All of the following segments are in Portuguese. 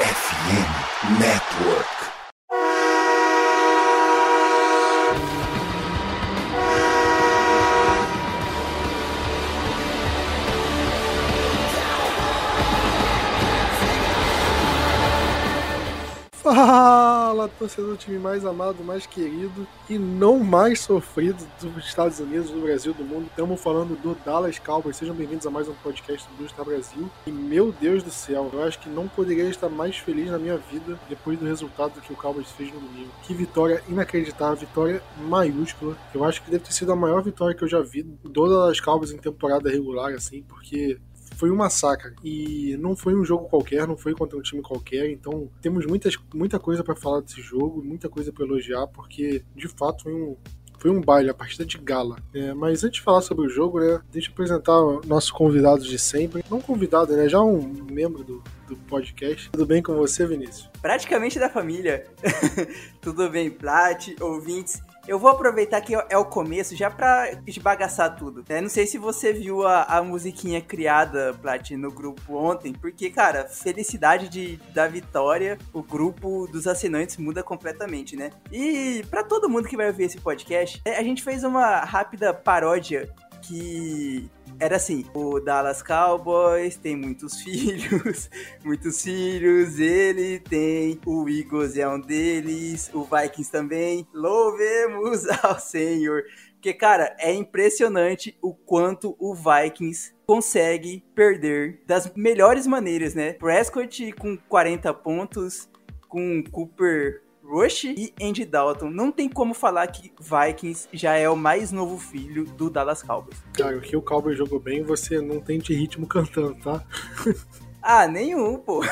FM Network. Fala, torcedor do time mais amado, mais querido e não mais sofrido dos Estados Unidos, do Brasil, do mundo. Estamos falando do Dallas Cowboys. Sejam bem-vindos a mais um podcast do Star Brasil. E meu Deus do céu, eu acho que não poderia estar mais feliz na minha vida depois do resultado que o Cowboys fez no domingo. Que vitória inacreditável, vitória maiúscula. Eu acho que deve ter sido a maior vitória que eu já vi do Dallas Cowboys em temporada regular, assim, porque foi um massacre. E não foi um jogo qualquer, não foi contra um time qualquer. Então temos muitas, muita coisa para falar desse jogo, muita coisa para elogiar, porque de fato foi um, foi um baile, a partida de gala. É, mas antes de falar sobre o jogo, né, deixa eu apresentar nossos convidados de sempre. Não convidado, né, já um membro do, do podcast. Tudo bem com você, Vinícius? Praticamente da família. Tudo bem, Plat, ouvintes. Eu vou aproveitar que é o começo já pra esbagaçar tudo. Né? Não sei se você viu a, a musiquinha criada, Plat, no grupo ontem, porque, cara, felicidade de, da vitória, o grupo dos assinantes muda completamente, né? E para todo mundo que vai ouvir esse podcast, é, a gente fez uma rápida paródia que era assim: o Dallas Cowboys tem muitos filhos, muitos filhos, ele tem, o Eagles é um deles, o Vikings também. Louvemos ao Senhor. Porque, cara, é impressionante o quanto o Vikings consegue perder das melhores maneiras, né? Prescott com 40 pontos, com Cooper Rush e Andy Dalton. Não tem como falar que Vikings já é o mais novo filho do Dallas Cowboys. Cara, o que o Cowboys jogou bem, você não tem de ritmo cantando, tá? Ah, nenhum, pô.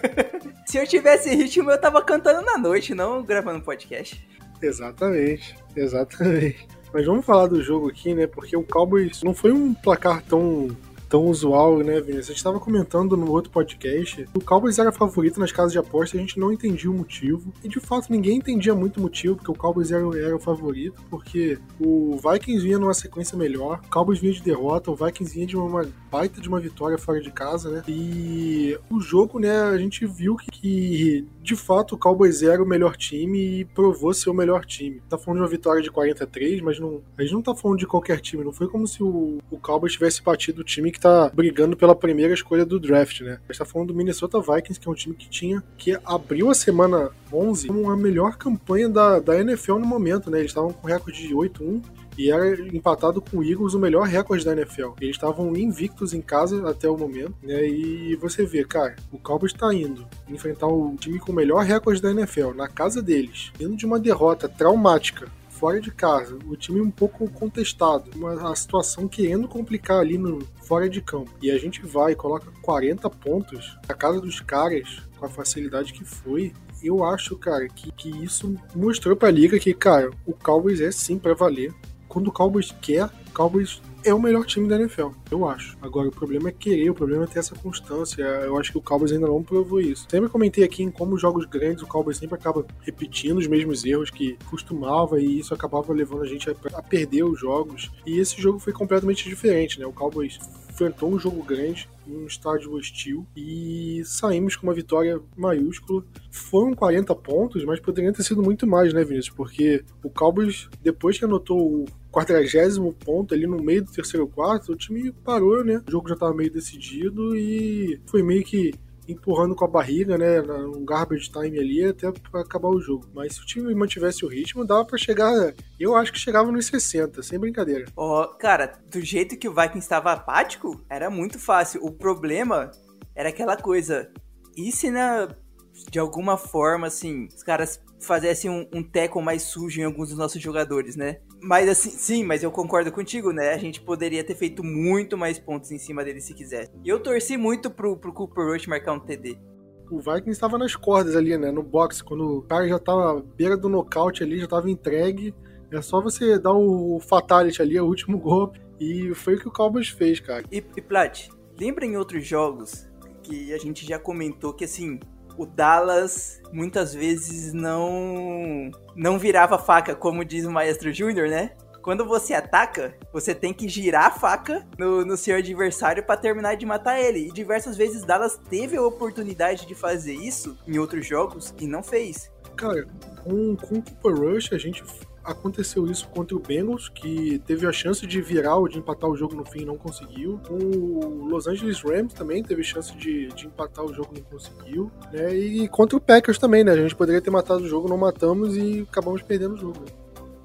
Se eu tivesse ritmo, eu tava cantando na noite, não gravando podcast. Exatamente, exatamente. Mas vamos falar do jogo aqui, né? Porque o Cowboys não foi um placar tão tão usual, né, Vinícius? A gente estava comentando no outro podcast, o Cowboys era favorito nas casas de aposta, a gente não entendia o motivo. E de fato ninguém entendia muito o motivo, porque o Cowboys era, era o favorito, porque o Vikings vinha numa sequência melhor, o Cowboys vinha de derrota, o Vikings vinha de uma baita de uma vitória fora de casa, né? E o jogo, né, a gente viu que, que de fato o Cowboys era o melhor time e provou ser o melhor time. Tá falando de uma vitória de 43, mas não, a gente não tá falando de qualquer time, não foi como se o, o Cowboys tivesse batido o time que tá brigando pela primeira escolha do draft, né? A gente tá falando do Minnesota Vikings, que é um time que tinha, que abriu a semana 11 como a melhor campanha da, da NFL no momento, né? Eles estavam com recorde de 8-1 e era empatado com o Eagles o melhor recorde da NFL. Eles estavam invictos em casa até o momento, né? E você vê, cara, o Cowboys está indo enfrentar o time com o melhor recorde da NFL na casa deles, indo de uma derrota traumática fora de casa, o time um pouco contestado, uma situação querendo complicar ali no fora de campo. E a gente vai e coloca 40 pontos na casa dos caras com a facilidade que foi. Eu acho, cara, que, que isso mostrou pra liga que, cara, o Cowboys é sim para valer. Quando o Cowboys quer, o Cowboys é o melhor time da NFL, eu acho. Agora, o problema é querer, o problema é ter essa constância. Eu acho que o Cowboys ainda não provou isso. Sempre comentei aqui em como jogos grandes o Cowboys sempre acaba repetindo os mesmos erros que costumava e isso acabava levando a gente a, perder os jogos. E esse jogo foi completamente diferente, né? O Cowboys enfrentou um jogo grande um estádio hostil e saímos com uma vitória maiúscula. Foram 40 pontos, mas poderiam ter sido muito mais, né, Vinícius? Porque o Cowboys, depois que anotou o quadragésimo ponto ali no meio do terceiro quarto, o time parou, né? O jogo já estava meio decidido e foi meio que empurrando com a barriga, né, um garbage time ali até acabar o jogo. Mas se o time mantivesse o ritmo, dava para chegar, eu acho que chegava nos 60, sem brincadeira. Ó, oh, cara, do jeito que o Vikings estava apático, era muito fácil. O problema era aquela coisa, e se na de alguma forma assim, os caras fizessem um, um tackle mais sujo em alguns dos nossos jogadores, né? Mas assim, sim, mas eu concordo contigo, né? A gente poderia ter feito muito mais pontos em cima dele se quisesse. E eu torci muito pro, pro Cooper Rush marcar um TD. O Vikings estava nas cordas ali, né? No box, quando o cara já tava à beira do nocaute ali, já tava entregue. É só você dar o fatality ali, o último golpe. E foi o que o Cowboys fez, cara. E, e Plat, lembra em outros jogos que a gente já comentou que assim, o Dallas muitas vezes não não virava faca, como diz o Maestro Júnior, né? quando você ataca, você tem que girar a faca no, no seu adversário para terminar de matar ele. E diversas vezes Dallas teve a oportunidade de fazer isso em outros jogos e não fez. Cara, com, com o Cooper Rush, a gente aconteceu isso contra o Bengals, que teve a chance de virar ou de empatar o jogo no fim e não conseguiu. O Los Angeles Rams também teve chance de, de empatar o jogo e não conseguiu. Né? E contra o Packers também, né? A gente poderia ter matado o jogo, não matamos e acabamos perdendo o jogo.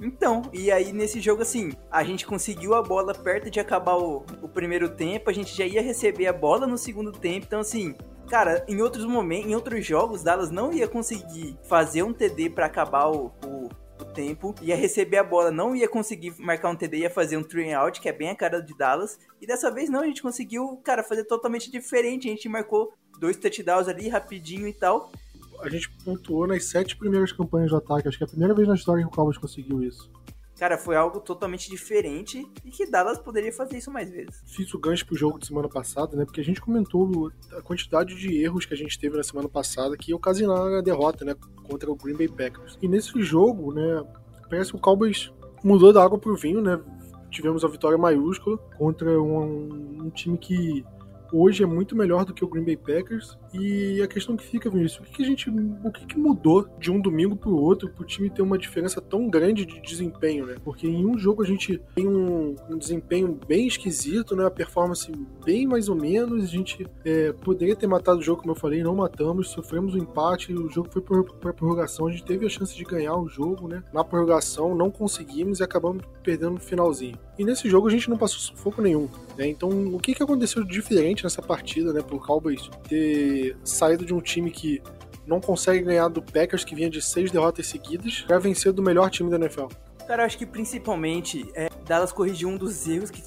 Então, e aí nesse jogo assim, a gente conseguiu a bola perto de acabar o, o primeiro tempo, a gente já ia receber a bola no segundo tempo, então assim, cara, em outros momentos, em outros jogos, Dallas não ia conseguir fazer um TD para acabar o, o, tempo, ia receber a bola, não ia conseguir marcar um TD, ia fazer um three out, que é bem a cara de Dallas, e dessa vez não, a gente conseguiu, cara, fazer totalmente diferente, a gente marcou dois touchdowns ali rapidinho e tal, a gente pontuou nas sete primeiras campanhas de ataque. Acho que é a primeira vez na história que o Cowboys conseguiu isso. Cara, foi algo totalmente diferente e que Dallas poderia fazer isso mais vezes. Fiz o gancho pro jogo de semana passada, né? Porque a gente comentou a quantidade de erros que a gente teve na semana passada que ocasionaram a derrota, né? Contra o Green Bay Packers. E nesse jogo, né? Parece que o Cowboys mudou da água pro vinho, né? Tivemos a vitória maiúscula contra um, um time que hoje é muito melhor do que o Green Bay Packers. E a questão que fica, Vinícius, o que, a gente. O que, que mudou de um domingo pro outro pro time ter uma diferença tão grande de desempenho, né? Porque em um jogo a gente tem um, um desempenho bem esquisito, né? A performance bem mais ou menos. A gente é, poderia ter matado o jogo, como eu falei, não matamos, sofremos um empate, o jogo foi pra prorrogação, a gente teve a chance de ganhar o jogo, né? Na prorrogação, não conseguimos e acabamos perdendo no finalzinho. E nesse jogo a gente não passou sufoco nenhum. Né? Então, o que, que aconteceu de diferente nessa partida, né? Pro Cowboys ter saído de um time que não consegue ganhar do Packers, que vinha de seis derrotas seguidas, para vencer do melhor time da NFL? Cara, eu acho que principalmente é, Dallas corrigiu um dos erros que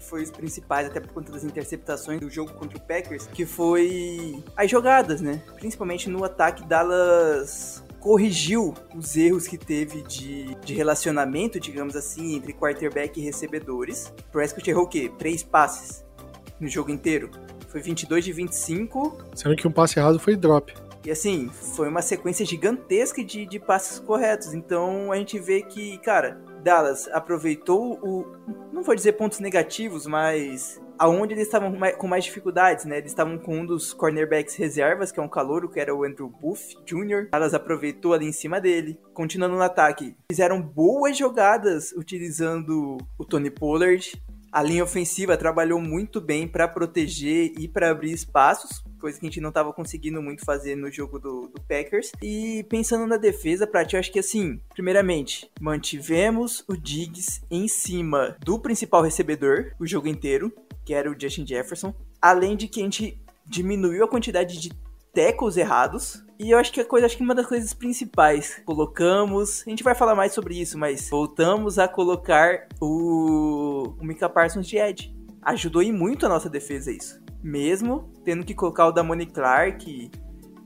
foi os principais, até por conta das interceptações do jogo contra o Packers, que foi as jogadas, né? Principalmente no ataque, Dallas corrigiu os erros que teve de, de relacionamento, digamos assim, entre quarterback e recebedores. Prescott errou o quê? Três passes no jogo inteiro. Foi 22 de 25. Sendo que um passe errado foi drop. E assim, foi uma sequência gigantesca de, de passes corretos. Então a gente vê que, cara, Dallas aproveitou o. Não vou dizer pontos negativos, mas aonde eles estavam com mais dificuldades, né? Eles estavam com um dos cornerbacks reservas, que é um calouro, que era o Andrew Booth Jr. Elas aproveitou ali em cima dele. Continuando no ataque, fizeram boas jogadas utilizando o Tony Pollard. A linha ofensiva trabalhou muito bem para proteger e para abrir espaços, coisa que a gente não estava conseguindo muito fazer no jogo do, do, Packers. E pensando na defesa, Prat, eu acho que assim, primeiramente, mantivemos o Diggs em cima do principal recebedor o jogo inteiro que era o Justin Jefferson. Além de que a gente diminuiu a quantidade de tackles errados. E eu acho que a coisa, acho que uma das coisas principais, colocamos, a gente vai falar mais sobre isso, mas voltamos a colocar o, o Mika Parsons de Edge. Ajudou e muito a nossa defesa isso. Mesmo tendo que colocar o Damone Clark e,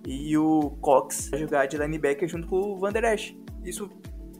e o Cox a jogar de linebacker junto com o Van Der Esch. Isso,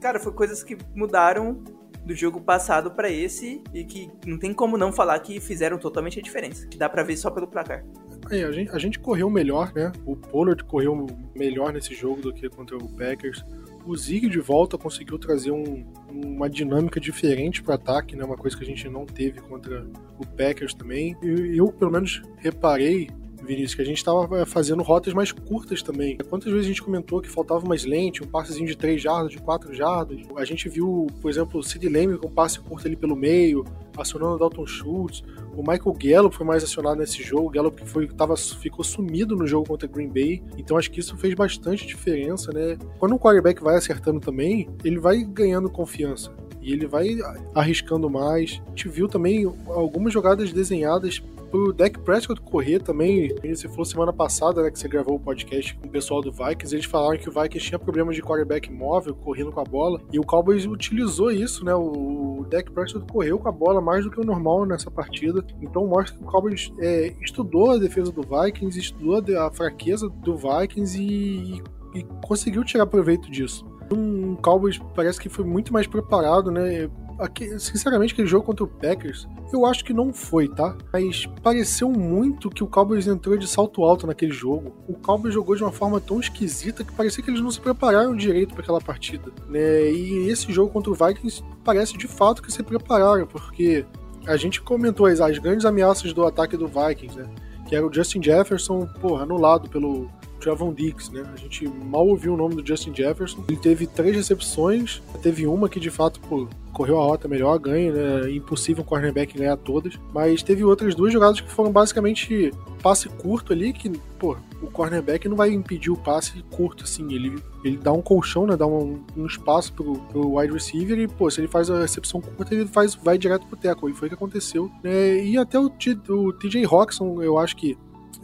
cara, foi coisas que mudaram do jogo passado para esse e que não tem como não falar que fizeram totalmente a diferença. Dá para ver só pelo placar. A, gente, a gente correu melhor, né? O Pollard correu melhor nesse jogo do que contra o Packers. O Zig de volta conseguiu trazer um, uma dinâmica diferente para ataque, né? Uma coisa que a gente não teve contra o Packers também. Eu, eu pelo menos reparei Vinícius, que a gente estava é, fazendo rotas mais curtas também. Quantas vezes a gente comentou que faltava mais lente, um passezinho de 3 jardas, de 4 jardas? A gente viu, por exemplo, o Sid Lamb com um passe curto ali pelo meio, acionando o Dalton Schultz. O Michael Gallup foi mais acionado nesse jogo. O Gallup foi, tava, ficou sumido no jogo contra Green Bay. Então acho que isso fez bastante diferença, né? Quando o quarterback vai acertando também, ele vai ganhando confiança. E ele vai arriscando mais. A gente viu também algumas jogadas desenhadas pro Dak Prescott correr também, você falou semana passada, né, que você gravou o podcast com o pessoal do Vikings, eles falaram que o Vikings tinha problemas de quarterback móvel, correndo com a bola, e o Cowboys utilizou isso, né, o Dak Prescott correu com a bola mais do que o normal nessa partida, então mostra que o Cowboys é, estudou a defesa do Vikings, estudou a fraqueza do Vikings e, e conseguiu tirar proveito disso. Um Cowboys parece que foi muito mais preparado, né? Aqui, sinceramente, aquele jogo contra o Packers, eu acho que não foi, tá? Mas pareceu muito que o Cowboys entrou de salto alto naquele jogo. O Cowboys jogou de uma forma tão esquisita que parecia que eles não se prepararam direito para aquela partida, né? E esse jogo contra o Vikings parece de fato que se prepararam, porque a gente comentou as, as grandes ameaças do ataque do Vikings, né? Que era o Justin Jefferson, porra, anulado pelo Trevon Diggs, né? A gente mal ouviu o nome do Justin Jefferson. Ele teve três recepções, teve uma que de fato pô, correu a rota melhor, ganha, né? Impossível o cornerback ganhar todas. Mas teve outras duas jogadas que foram basicamente passe curto ali, que, pô, o cornerback não vai impedir o passe curto, assim. Ele, ele dá um colchão, né? Dá um, um espaço pro, pro wide receiver e, pô, se ele faz a recepção curta, ele faz, vai direto pro tackle. E foi o que aconteceu. Né? E até o, o TJ Roxon, eu acho que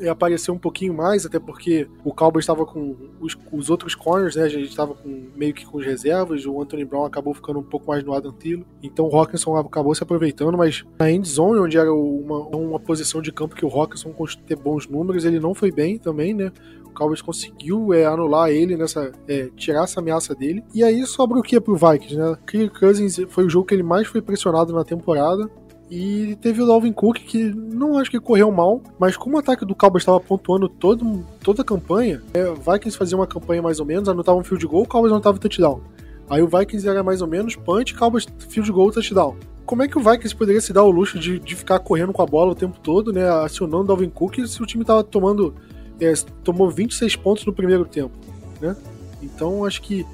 aparecer um pouquinho mais, até porque o Cowboys estava com os, os, outros corners, né? A gente estava meio que com as reservas, o Anthony Brown acabou ficando um pouco mais no Adam Thielen, então o Hawkinson acabou se aproveitando, mas na end zone, onde era uma, uma posição de campo que o Hawkinson ter bons números, ele não foi bem também, né? O Cowboys conseguiu é, anular ele nessa. É, tirar essa ameaça dele. E aí sobra o que pro Vikings, né? Kirk Cousins foi o jogo que ele mais foi pressionado na temporada. E teve o Dalvin Cook que não acho que correu mal, mas como o ataque do Cowboys estava pontuando todo, toda a campanha, é, Vikings fazia uma campanha mais ou menos, anotava um field goal, o Cowboys anotava touchdown. Aí o Vikings era mais ou menos punch, Cowboys field goal, touchdown. Como é que o Vikings poderia se dar o luxo de, de ficar correndo com a bola o tempo todo, né, acionando o Dalvin Cook se o time estava tomando é, tomou 26 pontos no primeiro tempo, né? Então acho que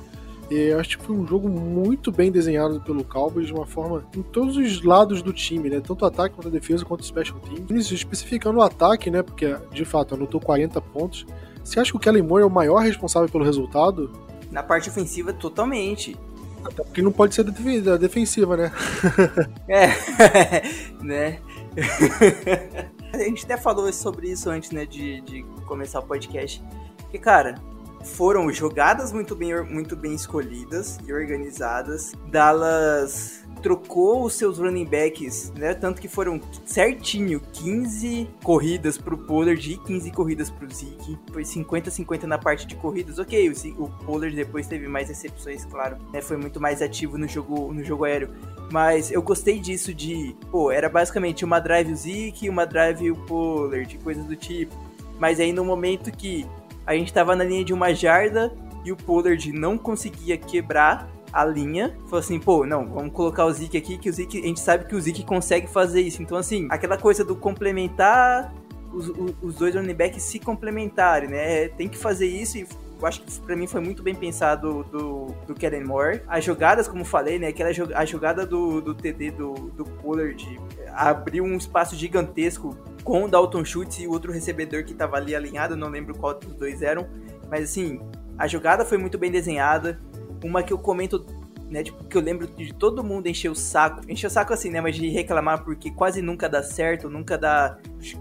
eu acho que foi um jogo muito bem desenhado pelo Cowboys de uma forma em todos os lados do time, né? Tanto o ataque quanto a defesa quanto o special teams. Especificando o ataque, né? Porque de fato anotou 40 pontos. Você acha que o Kellen Moore é o maior responsável pelo resultado? Na parte ofensiva, totalmente. Até porque não pode ser da defensiva, né? é, né? a gente até falou sobre isso antes, né, de, de começar o podcast. Porque, cara, foram jogadas muito bem, muito bem escolhidas e organizadas. Dallas trocou os seus running backs, né? Tanto que foram certinho 15 corridas pro Pollard e 15 corridas pro Zeke. Foi 50-50 na parte de corridas. Ok, o, Zeke, o Pollard depois teve mais recepções, claro. Né? Foi muito mais ativo no jogo, no jogo aéreo. Mas eu gostei disso de... Pô, era basicamente uma drive o Zeke, uma drive o Pollard, coisas do tipo. Mas aí no momento que a gente tava na linha de uma jarda e o Pollard não conseguia quebrar a linha. Falou assim, pô, não, vamos colocar o Zeke aqui, que o Zeke, a gente sabe que o Zeke consegue fazer isso. Então, assim, aquela coisa do complementar, os, os dois running backs se complementarem, né? Tem que fazer isso e eu acho que pra mim foi muito bem pensado do, do Kellen Moore. As jogadas, como falei, né? Aquela a jogada do, do TD do, do Pollard abriu um espaço gigantesco com o Dalton Schultz e o outro recebedor que estava ali alinhado, não lembro qual dos dois eram, mas assim, a jogada foi muito bem desenhada. Uma que eu comento, né, tipo, que eu lembro de todo mundo encher o saco, encher o saco assim, né, mas de reclamar porque quase nunca dá certo, nunca dá.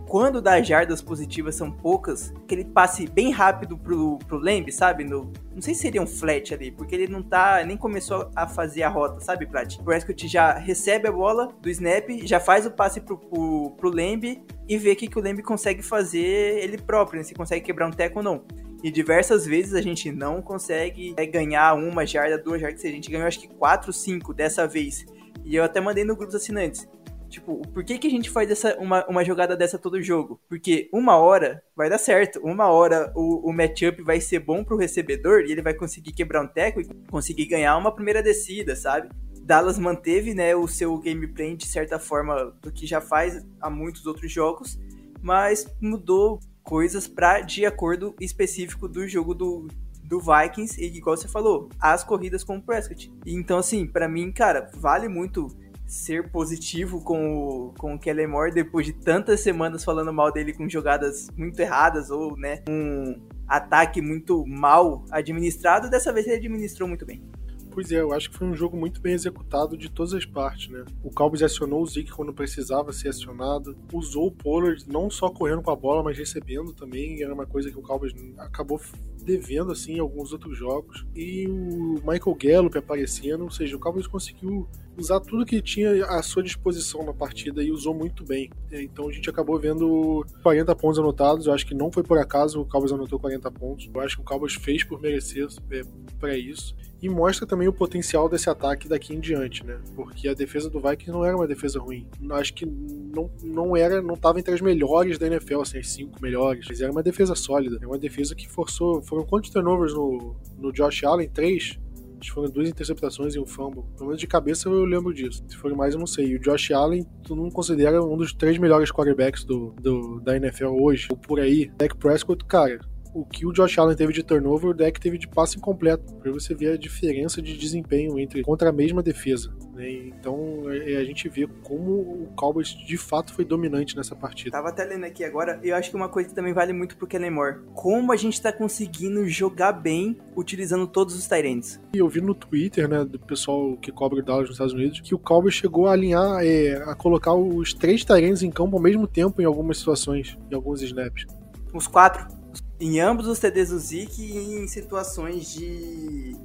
Quando dá jardas positivas são poucas, aquele passe bem rápido pro, pro Lembe, sabe? No, não sei se seria um flat ali, porque ele não tá, nem começou a fazer a rota, sabe, Plat? O Prescott já recebe a bola do snap, já faz o passe pro, pro, pro Lembe e vê o que, que o Lembe consegue fazer ele próprio, né? se consegue quebrar um teco ou não. E diversas vezes a gente não consegue é, ganhar uma jarda, duas jardas. A gente ganhou acho que quatro, cinco dessa vez. E eu até mandei no grupo dos assinantes. Tipo, por que, que a gente faz essa, uma, uma jogada dessa todo jogo? Porque uma hora vai dar certo. Uma hora o, o matchup vai ser bom pro recebedor e ele vai conseguir quebrar um teco e conseguir ganhar uma primeira descida, sabe? Dallas manteve né, o seu gameplay de certa forma do que já faz há muitos outros jogos, mas mudou coisas para de acordo específico do jogo do, do Vikings e igual você falou, as corridas com o Prescott. Então assim, para mim, cara, vale muito ser positivo com o, com o Moore depois de tantas semanas falando mal dele com jogadas muito erradas ou, né, um ataque muito mal administrado. Dessa vez ele administrou muito bem. Pois é, eu acho que foi um jogo muito bem executado de todas as partes, né? O Cowboys acionou o Zeke quando precisava ser acionado, usou o Pollard não só correndo com a bola, mas recebendo também, era uma coisa que o Cowboys acabou devendo assim alguns outros jogos e o Michael Gallup aparecendo, ou seja, o Cowboys conseguiu usar tudo que tinha à sua disposição na partida e usou muito bem. É, então a gente acabou vendo 40 pontos anotados. Eu acho que não foi por acaso o Cowboys anotou 40 pontos. Eu acho que o Cowboys fez por merecer é, para isso. E mostra também o potencial desse ataque daqui em diante, né? Porque a defesa do Vikings não era uma defesa ruim. Acho que não, não era, não estava entre as melhores da NFL, assim, as cinco melhores. Mas era uma defesa sólida. É uma defesa que forçou. Foram quantos turnovers no, no Josh Allen? Três? Acho que foram duas interceptações e um fumble. Pelo menos de cabeça eu lembro disso. Se for mais, eu não sei. E o Josh Allen, tu não considera um dos três melhores quarterbacks do, do, da NFL hoje, ou por aí. Dak Prescott, cara, o que o Josh Allen teve de turnover, o deck teve de passe incompleto, para você ver a diferença de desempenho entre contra a mesma defesa. Né? Então é, a gente vê como o Cowboys de fato foi dominante nessa partida. Tava até lendo aqui agora, eu acho que uma coisa que também vale muito pro Kellen Moore, como a gente tá conseguindo jogar bem utilizando todos os Tyrants. E eu vi no Twitter, né, do pessoal que cobra o Dallas nos Estados Unidos, que o Cowboys chegou a alinhar, é, a colocar os três Tyrants em campo ao mesmo tempo em algumas situações, em alguns snaps. Os quatro? Em ambos os TDs do Zeke em situações de.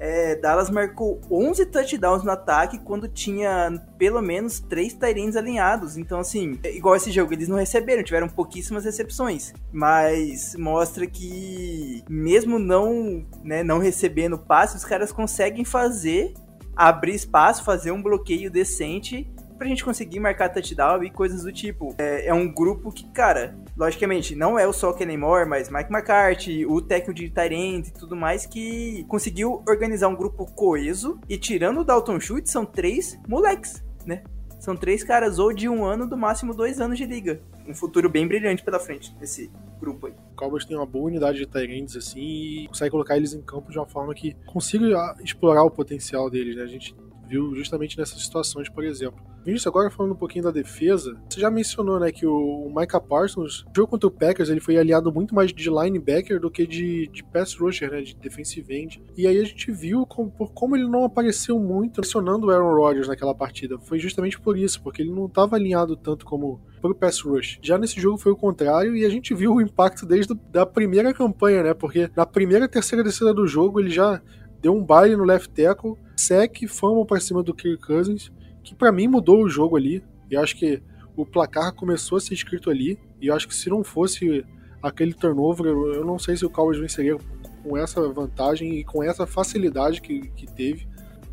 É, Dallas marcou 11 touchdowns no ataque quando tinha pelo menos 3 Tyrants alinhados. Então, assim, é igual esse jogo, eles não receberam, tiveram pouquíssimas recepções. Mas mostra que, mesmo não, né, não recebendo passe, os caras conseguem fazer, abrir espaço, fazer um bloqueio decente pra gente conseguir marcar touchdown e coisas do tipo. É, é um grupo que, cara, logicamente, não é o só Kenny Moore, mas Mike McCarthy, o técnico de Tyrant e tudo mais, que conseguiu organizar um grupo coeso e tirando o Dalton Schultz, são três moleques, né? São três caras ou de um ano, do máximo dois anos de liga. Um futuro bem brilhante pela frente desse grupo aí. O Cowboys tem uma boa unidade de Tyrants assim e consegue colocar eles em campo de uma forma que consiga explorar o potencial deles, né? A gente viu justamente nessas situações, por exemplo. Vinícius, agora falando um pouquinho da defesa, você já mencionou, né, que o Micah Parsons, jogo contra o Packers, ele foi aliado muito mais de linebacker do que de, de pass rusher, né, de defensive end. E aí a gente viu como, por como ele não apareceu muito mencionando o Aaron Rodgers naquela partida. Foi justamente por isso, porque ele não estava alinhado tanto como pro pass rush. Já nesse jogo foi o contrário e a gente viu o impacto desde a primeira campanha, né, porque na primeira terceira descida do jogo ele já deu um baile no left tackle, sec, fumble para cima do Kirk Cousins, que para mim mudou o jogo ali. E acho que o placar começou a ser escrito ali. E acho que se não fosse aquele turnover, eu não sei se o Cowboys venceria com essa vantagem e com essa facilidade que, que teve.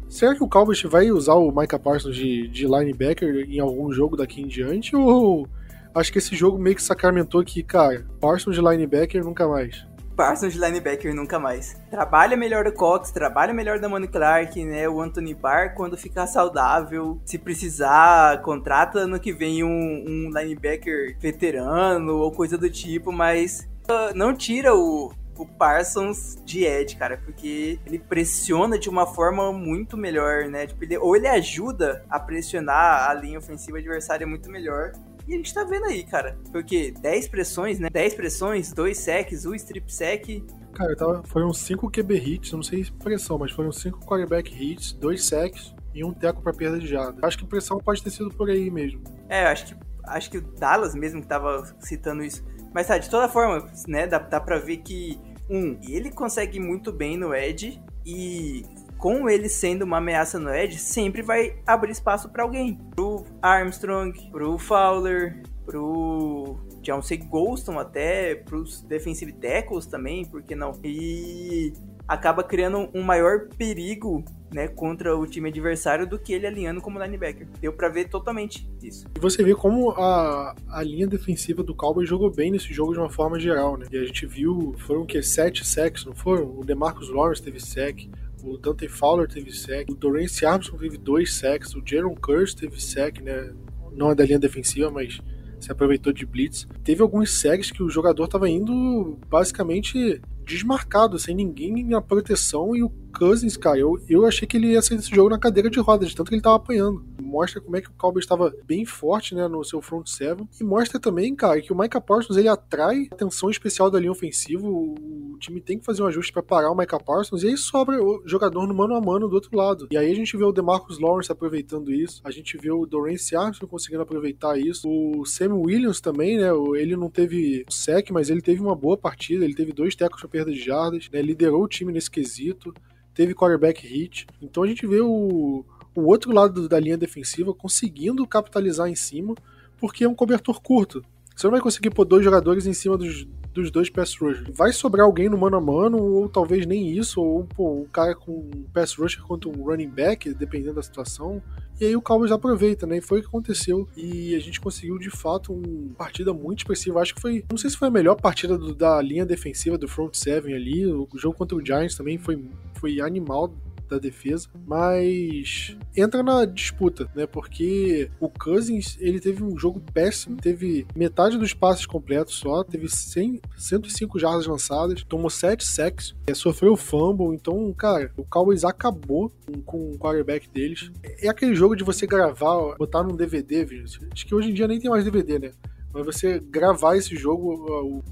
Será que o Cowboys vai usar o Micah Parsons de, de linebacker em algum jogo daqui em diante? Ou acho que esse jogo meio que sacramentou que, cara, Parsons de linebacker nunca mais? Parsons de linebacker nunca mais. Trabalha melhor o Cox, trabalha melhor da Money Clark, né? O Anthony Barr quando ficar saudável. Se precisar, contrata ano que vem um, um linebacker veterano ou coisa do tipo, mas uh, não tira o, o Parsons de Ed, cara, porque ele pressiona de uma forma muito melhor, né? Tipo, ele, ou ele ajuda a pressionar a linha ofensiva adversária muito melhor, e a gente tá vendo aí, cara. Foi o quê? 10 pressões, né? 10 pressões, 2 secs, 1 um strip sec. Cara, tava, foram 5 QB hits, não sei se pressão, mas foram 5 quarterback hits, 2 secs e um teco para perda de jarda. Acho que pressão pode ter sido por aí mesmo. É, acho que acho que o Dallas mesmo que tava citando isso. Mas tá, de toda forma, né, dá, dá pra ver que, um, ele consegue muito bem no Edge e com ele sendo uma ameaça no Edge, sempre vai abrir espaço para alguém. Pro Armstrong, pro Fowler, pro Johnson Golston até, pros defensive tackles também, por que não? E acaba criando um maior perigo né, contra o time adversário do que ele alinhando como linebacker. Deu para ver totalmente isso. E você vê como a, a linha defensiva do Cowboys jogou bem nesse jogo de uma forma geral, né? E a gente viu, foram o que? Sete sacks, não foram? O DeMarcus Lawrence teve sec, o Dante Fowler teve sec, o Dorance Armstrong teve dois sacks, o Jaron Curse teve sec, né? Não é da linha defensiva, mas se aproveitou de blitz. Teve alguns sacks que o jogador estava indo basicamente desmarcado, sem ninguém na proteção e o Cousins, cara, eu, eu achei que ele ia sair desse jogo na cadeira de rodas, de tanto que ele tava apanhando. Mostra como é que o Cowboys estava bem forte, né, no seu front seven. E mostra também, cara, que o Micah Parsons, ele atrai atenção especial da linha ofensiva. O time tem que fazer um ajuste para parar o Micah Parsons. E aí sobra o jogador no mano a mano do outro lado. E aí a gente vê o DeMarcus Lawrence aproveitando isso. A gente vê o Dorance Armstrong conseguindo aproveitar isso. O Sam Williams também, né, ele não teve sec, mas ele teve uma boa partida. Ele teve dois tecos para perda de jardas, né, liderou o time nesse quesito teve quarterback hit. Então a gente vê o, o outro lado da linha defensiva conseguindo capitalizar em cima, porque é um cobertor curto. Você não vai conseguir pôr dois jogadores em cima dos, dos dois pass rushers. Vai sobrar alguém no mano a mano, ou talvez nem isso, ou pô, um cara com um pass rusher contra um running back, dependendo da situação. E aí o Cowboys aproveita, né? E foi o que aconteceu. E a gente conseguiu, de fato, uma partida muito expressiva. Acho que foi. Não sei se foi a melhor partida do, da linha defensiva do front seven ali. O jogo contra o Giants também foi, foi animal da defesa, mas entra na disputa, né? Porque o Cousins, ele teve um jogo péssimo, teve metade dos passes completos só, teve 100, 105 jardas lançadas, tomou 7 sacks, é, sofreu fumble, então, cara, o Cowboys acabou com, com o quarterback deles. É aquele jogo de você gravar, botar num DVD, Vinícius. Acho que hoje em dia nem tem mais DVD, né? Mas você gravar esse jogo,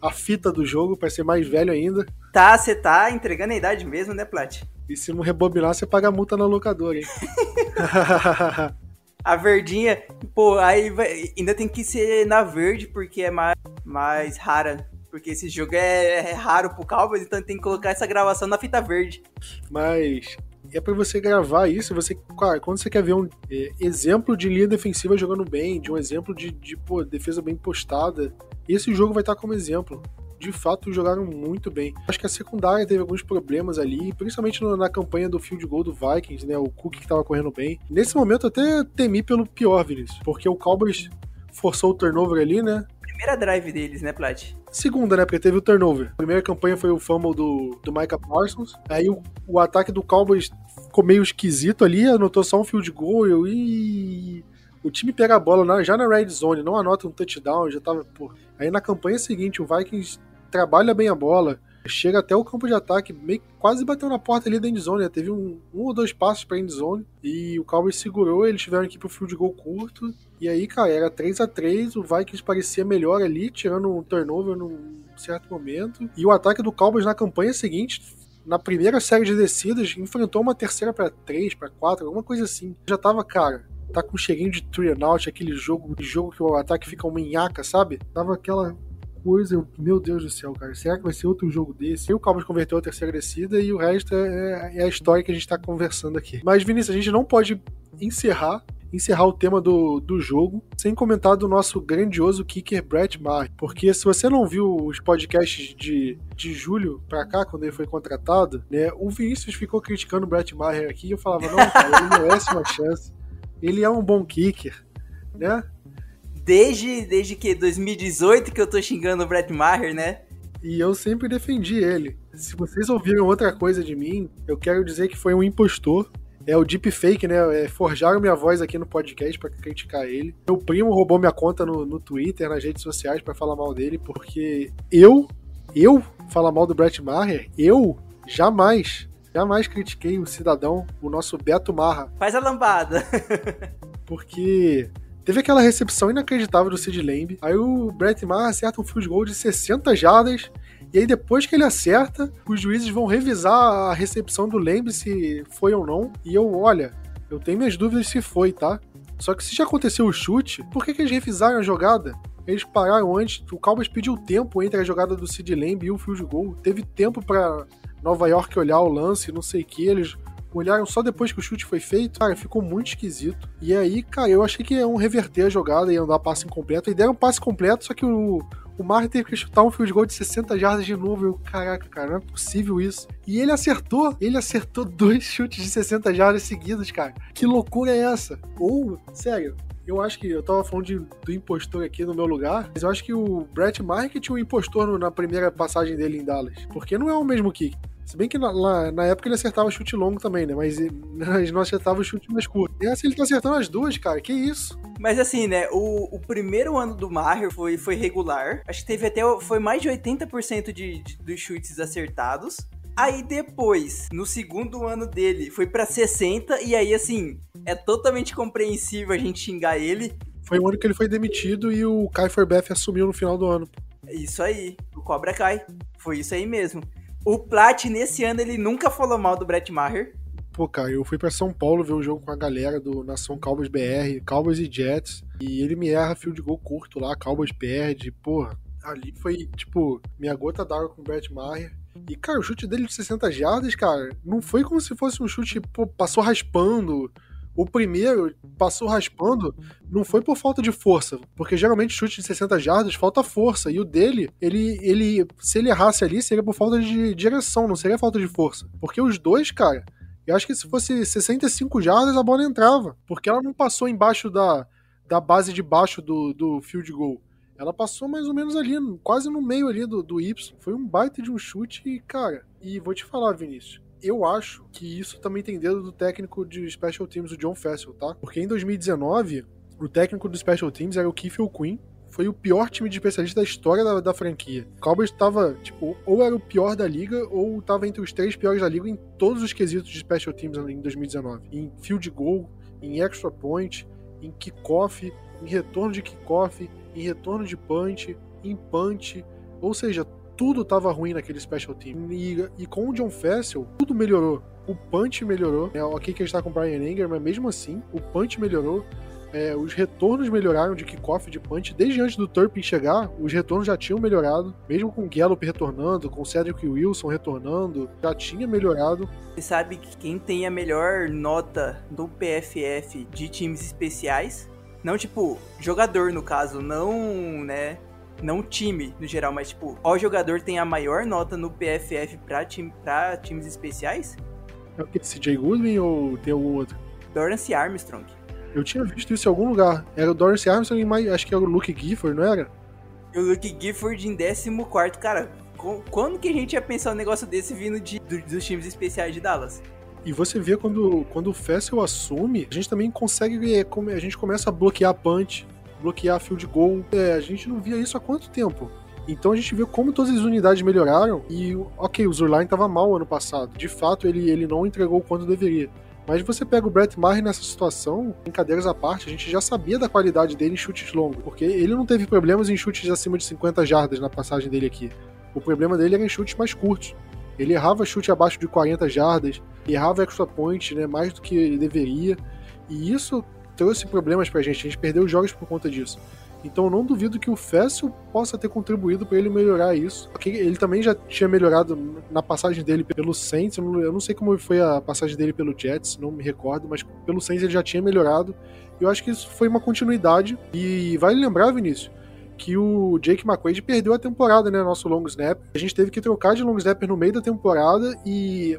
a fita do jogo, para ser mais velho ainda. Tá, você tá entregando a idade mesmo, né, Plat? E se não rebobinar, você paga multa na locadora, hein? a verdinha, pô, aí vai, ainda tem que ser na verde, porque é mais, mais rara. Porque esse jogo é, é raro pro Cowboys, então tem que colocar essa gravação na fita verde. Mas é para você gravar isso, você, quando você quer ver um é, exemplo de linha defensiva jogando bem, de um exemplo de, de pô, defesa bem postada, esse jogo vai estar como exemplo de fato jogaram muito bem. Acho que a secundária teve alguns problemas ali, principalmente na campanha do field goal do Vikings, né? O Cook que tava correndo bem. Nesse momento até temi pelo pior, Vinícius, porque o Cowboys forçou o turnover ali, né? Primeira drive deles, né, Plat? Segunda, né? Porque teve o turnover. A primeira campanha foi o fumble do, do Micah Parsons. Aí o, o ataque do Cowboys ficou meio esquisito ali, anotou só um field goal e o time pega a bola já na red zone, não anota um touchdown, já tava, pô. Aí na campanha seguinte, o Vikings trabalha bem a bola, chega até o campo de ataque, meio, quase bateu na porta ali da endzone, né? teve um, um ou dois passos pra endzone, e o Cowboys segurou, eles tiveram que pro field goal curto, e aí, cara, era 3 a 3 o Vikings parecia melhor ali, tirando um turnover num certo momento, e o ataque do Cowboys na campanha seguinte na primeira série de descidas, enfrentou uma terceira para três, para quatro, alguma coisa assim. Já tava, cara, tá com um cheirinho de three and out, aquele jogo, jogo que o ataque fica uma minhaca, sabe? Tava aquela coisa, eu, meu Deus do céu, cara, será que vai ser outro jogo desse? E o Cowboys converteu a terceira descida e o resto é, é a história que a gente tá conversando aqui. Mas, Vinícius, a gente não pode encerrar encerrar o tema do, do jogo sem comentar do nosso grandioso kicker Brett Maher. Porque se você não viu os podcasts de, de julho pra cá, quando ele foi contratado, né, o Vinícius ficou criticando o Brett Maher aqui e eu falava, não, cara, ele merece uma chance. Ele é um bom kicker, né? Desde, desde que 2018 que eu tô xingando o Brett Maher, né? E eu sempre defendi ele. Se vocês ouviram outra coisa de mim, eu quero dizer que foi um impostor. É o deepfake, né? É, forjaram minha voz aqui no podcast para criticar ele. Meu primo roubou minha conta no, no Twitter, nas redes sociais, para falar mal dele, porque eu, eu falar mal do Brett Maher, eu jamais, jamais critiquei o cidadão, o nosso Beto Marra. Faz a lambada. porque Teve aquela recepção inacreditável do Sid Lamb. Aí o Brett Maher acerta um field goal de 60 jardas. E aí depois que ele acerta, os juízes vão revisar a recepção do Lamb se foi ou não. E eu, olha, eu tenho minhas dúvidas se foi, tá? Só que se já aconteceu o chute, por que, que eles revisaram a jogada? Eles pararam antes, o Cowboys pediu tempo entre a jogada do Sid Lamb e o field goal. Teve tempo para Nova York olhar o lance, não sei o que. Eles olharam só depois que o chute foi feito, cara, ficou muito esquisito. E aí, cara, eu achei que iam reverter a jogada, iam dar passe incompleto. E deram um passe completo, só que o, o Mar teve que chutar um field goal de 60 jardas de novo. Eu, caraca, cara, não é possível isso. E ele acertou, ele acertou dois chutes de 60 jardas seguidos, cara. Que loucura é essa? Ou, sério, eu acho que eu tava falando de, do impostor aqui no meu lugar, mas eu acho que o Brett Mark tinha um impostor no, na primeira passagem dele em Dallas. Porque não é o mesmo kick. Se bem que na, lá, na época ele acertava chute longo também, né? Mas nós não acertava o chute mais curto. E essa ele tá acertando as duas, cara. Que isso? Mas assim, né? O, o primeiro ano do Maher foi, foi regular. Acho que teve até. Foi mais de 80% de, de, dos chutes acertados. Aí depois, no segundo ano dele, foi para 60 e aí assim, é totalmente compreensível a gente xingar ele. Foi o ano que ele foi demitido e o Kai Forbath assumiu no final do ano. Isso aí, o Cobra Kai. Foi isso aí mesmo. O Plat, nesse ano, ele nunca falou mal do Brett Maher. Pô, cara, eu fui para São Paulo ver o jogo com a galera do Nação Cowboys BR, Cowboys e Jets, e ele me erra field goal curto lá, Cowboys perde, porra. Ali foi, tipo, minha gota d'água com o Brett Maher. E, cara, o chute dele de 60 jardas, cara, não foi como se fosse um chute, pô, passou raspando. O primeiro passou raspando, não foi por falta de força, porque geralmente chute de 60 jardas falta força, e o dele, ele, ele se ele errasse ali, seria por falta de direção, não seria falta de força. Porque os dois, cara, eu acho que se fosse 65 jardas, a bola entrava, porque ela não passou embaixo da, da base de baixo do, do field goal. Ela passou mais ou menos ali, quase no meio ali do, do Y. Foi um baita de um chute e, cara, e vou te falar, Vinícius, eu acho que isso também tem dedo do técnico de Special Teams, o John Fessel, tá? Porque em 2019, o técnico do Special Teams era o Keith Quinn, foi o pior time de especialista da história da, da franquia. O Cowboys estava, tipo, ou era o pior da liga, ou estava entre os três piores da liga em todos os quesitos de special teams em 2019. Em field goal, em extra point, em kickoff, em retorno de kickoff, em retorno de punch, em punch. Ou seja, tudo estava ruim naquele special team. E, e, com o John Fessel, tudo melhorou. O punch melhorou. É, ok que a gente tá com o Brian Anger, mas mesmo assim, o punch melhorou. É, os retornos melhoraram de kickoff de punch. Desde antes do Turpin chegar, os retornos já tinham melhorado. Mesmo com o Gallup retornando, com o Cedric Wilson retornando, já tinha melhorado. Você sabe que quem tem a melhor nota do PFF de times especiais, não tipo jogador no caso, não, né? Não time no geral, mas tipo, qual jogador tem a maior nota no PFF pra, time, pra times especiais? É o que? CJ Goodwin ou tem algum outro? Dorance Armstrong. Eu tinha visto isso em algum lugar. Era o Dorance Armstrong e acho que era o Luke Gifford, não era? O Luke Gifford em 14. Cara, quando que a gente ia pensar um negócio desse vindo de, dos times especiais de Dallas? E você vê quando, quando o Fessel assume, a gente também consegue. É, a gente começa a bloquear punch, bloquear field goal. É, a gente não via isso há quanto tempo? Então a gente vê como todas as unidades melhoraram e, ok, o Zurline estava mal ano passado. De fato, ele, ele não entregou o quanto deveria. Mas você pega o Brett Maher nessa situação, brincadeiras à parte, a gente já sabia da qualidade dele em chutes longos, porque ele não teve problemas em chutes acima de 50 jardas na passagem dele aqui. O problema dele era em chutes mais curtos. Ele errava chute abaixo de 40 jardas, errava extra point, né, mais do que ele deveria, e isso trouxe problemas pra gente, a gente perdeu jogos por conta disso. Então eu não duvido que o Fessel possa ter contribuído para ele melhorar isso. Ele também já tinha melhorado na passagem dele pelo Saints. Eu não sei como foi a passagem dele pelo Jets, não me recordo, mas pelo Saints ele já tinha melhorado. Eu acho que isso foi uma continuidade. E vale lembrar, Vinícius, que o Jake McQuaid perdeu a temporada, né? Nosso long snap. A gente teve que trocar de long snapper no meio da temporada e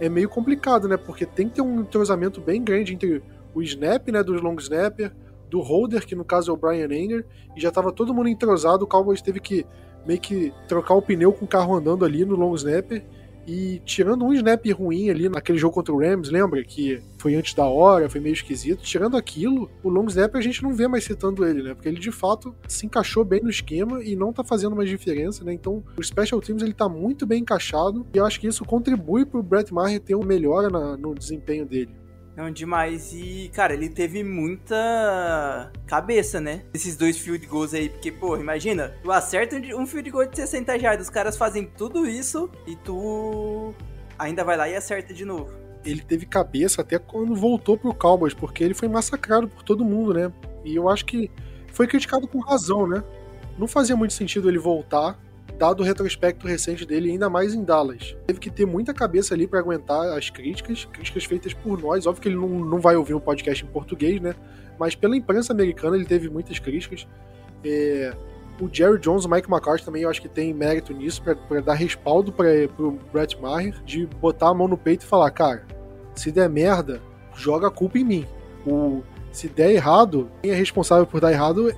é meio complicado, né? Porque tem que ter um entrosamento bem grande entre o snap, né, do long snapper, do holder, que no caso é o Brian Enger, e já estava todo mundo entrosado, o Cowboys teve que meio que trocar o pneu com o carro andando ali no long snapper, e tirando um snap ruim ali naquele jogo contra o Rams, lembra? Que foi antes da hora, foi meio esquisito. Tirando aquilo, o long snap a gente não vê mais citando ele, né? Porque ele de fato se encaixou bem no esquema e não tá fazendo mais diferença, né? Então o Special Teams ele tá muito bem encaixado e eu acho que isso contribui pro Brett Maher ter uma melhora na, no desempenho dele. Não, demais. E, cara, ele teve muita cabeça, né? Esses dois field goals aí. Porque, pô, imagina, tu acerta um field goal de 60 jardas, os caras fazem tudo isso e tu ainda vai lá e acerta de novo. Ele teve cabeça até quando voltou pro Cowboys, porque ele foi massacrado por todo mundo, né? E eu acho que foi criticado com razão, né? Não fazia muito sentido ele voltar dado o retrospecto recente dele, ainda mais em Dallas. Teve que ter muita cabeça ali para aguentar as críticas, críticas feitas por nós. Óbvio que ele não, não vai ouvir um podcast em português, né? Mas pela imprensa americana ele teve muitas críticas. É, o Jerry Jones, o Mike McCarthy também eu acho que tem mérito nisso para dar respaldo para o Brett Maher de botar a mão no peito e falar, cara, se der merda, joga a culpa em mim. O, se der errado, quem é responsável por dar errado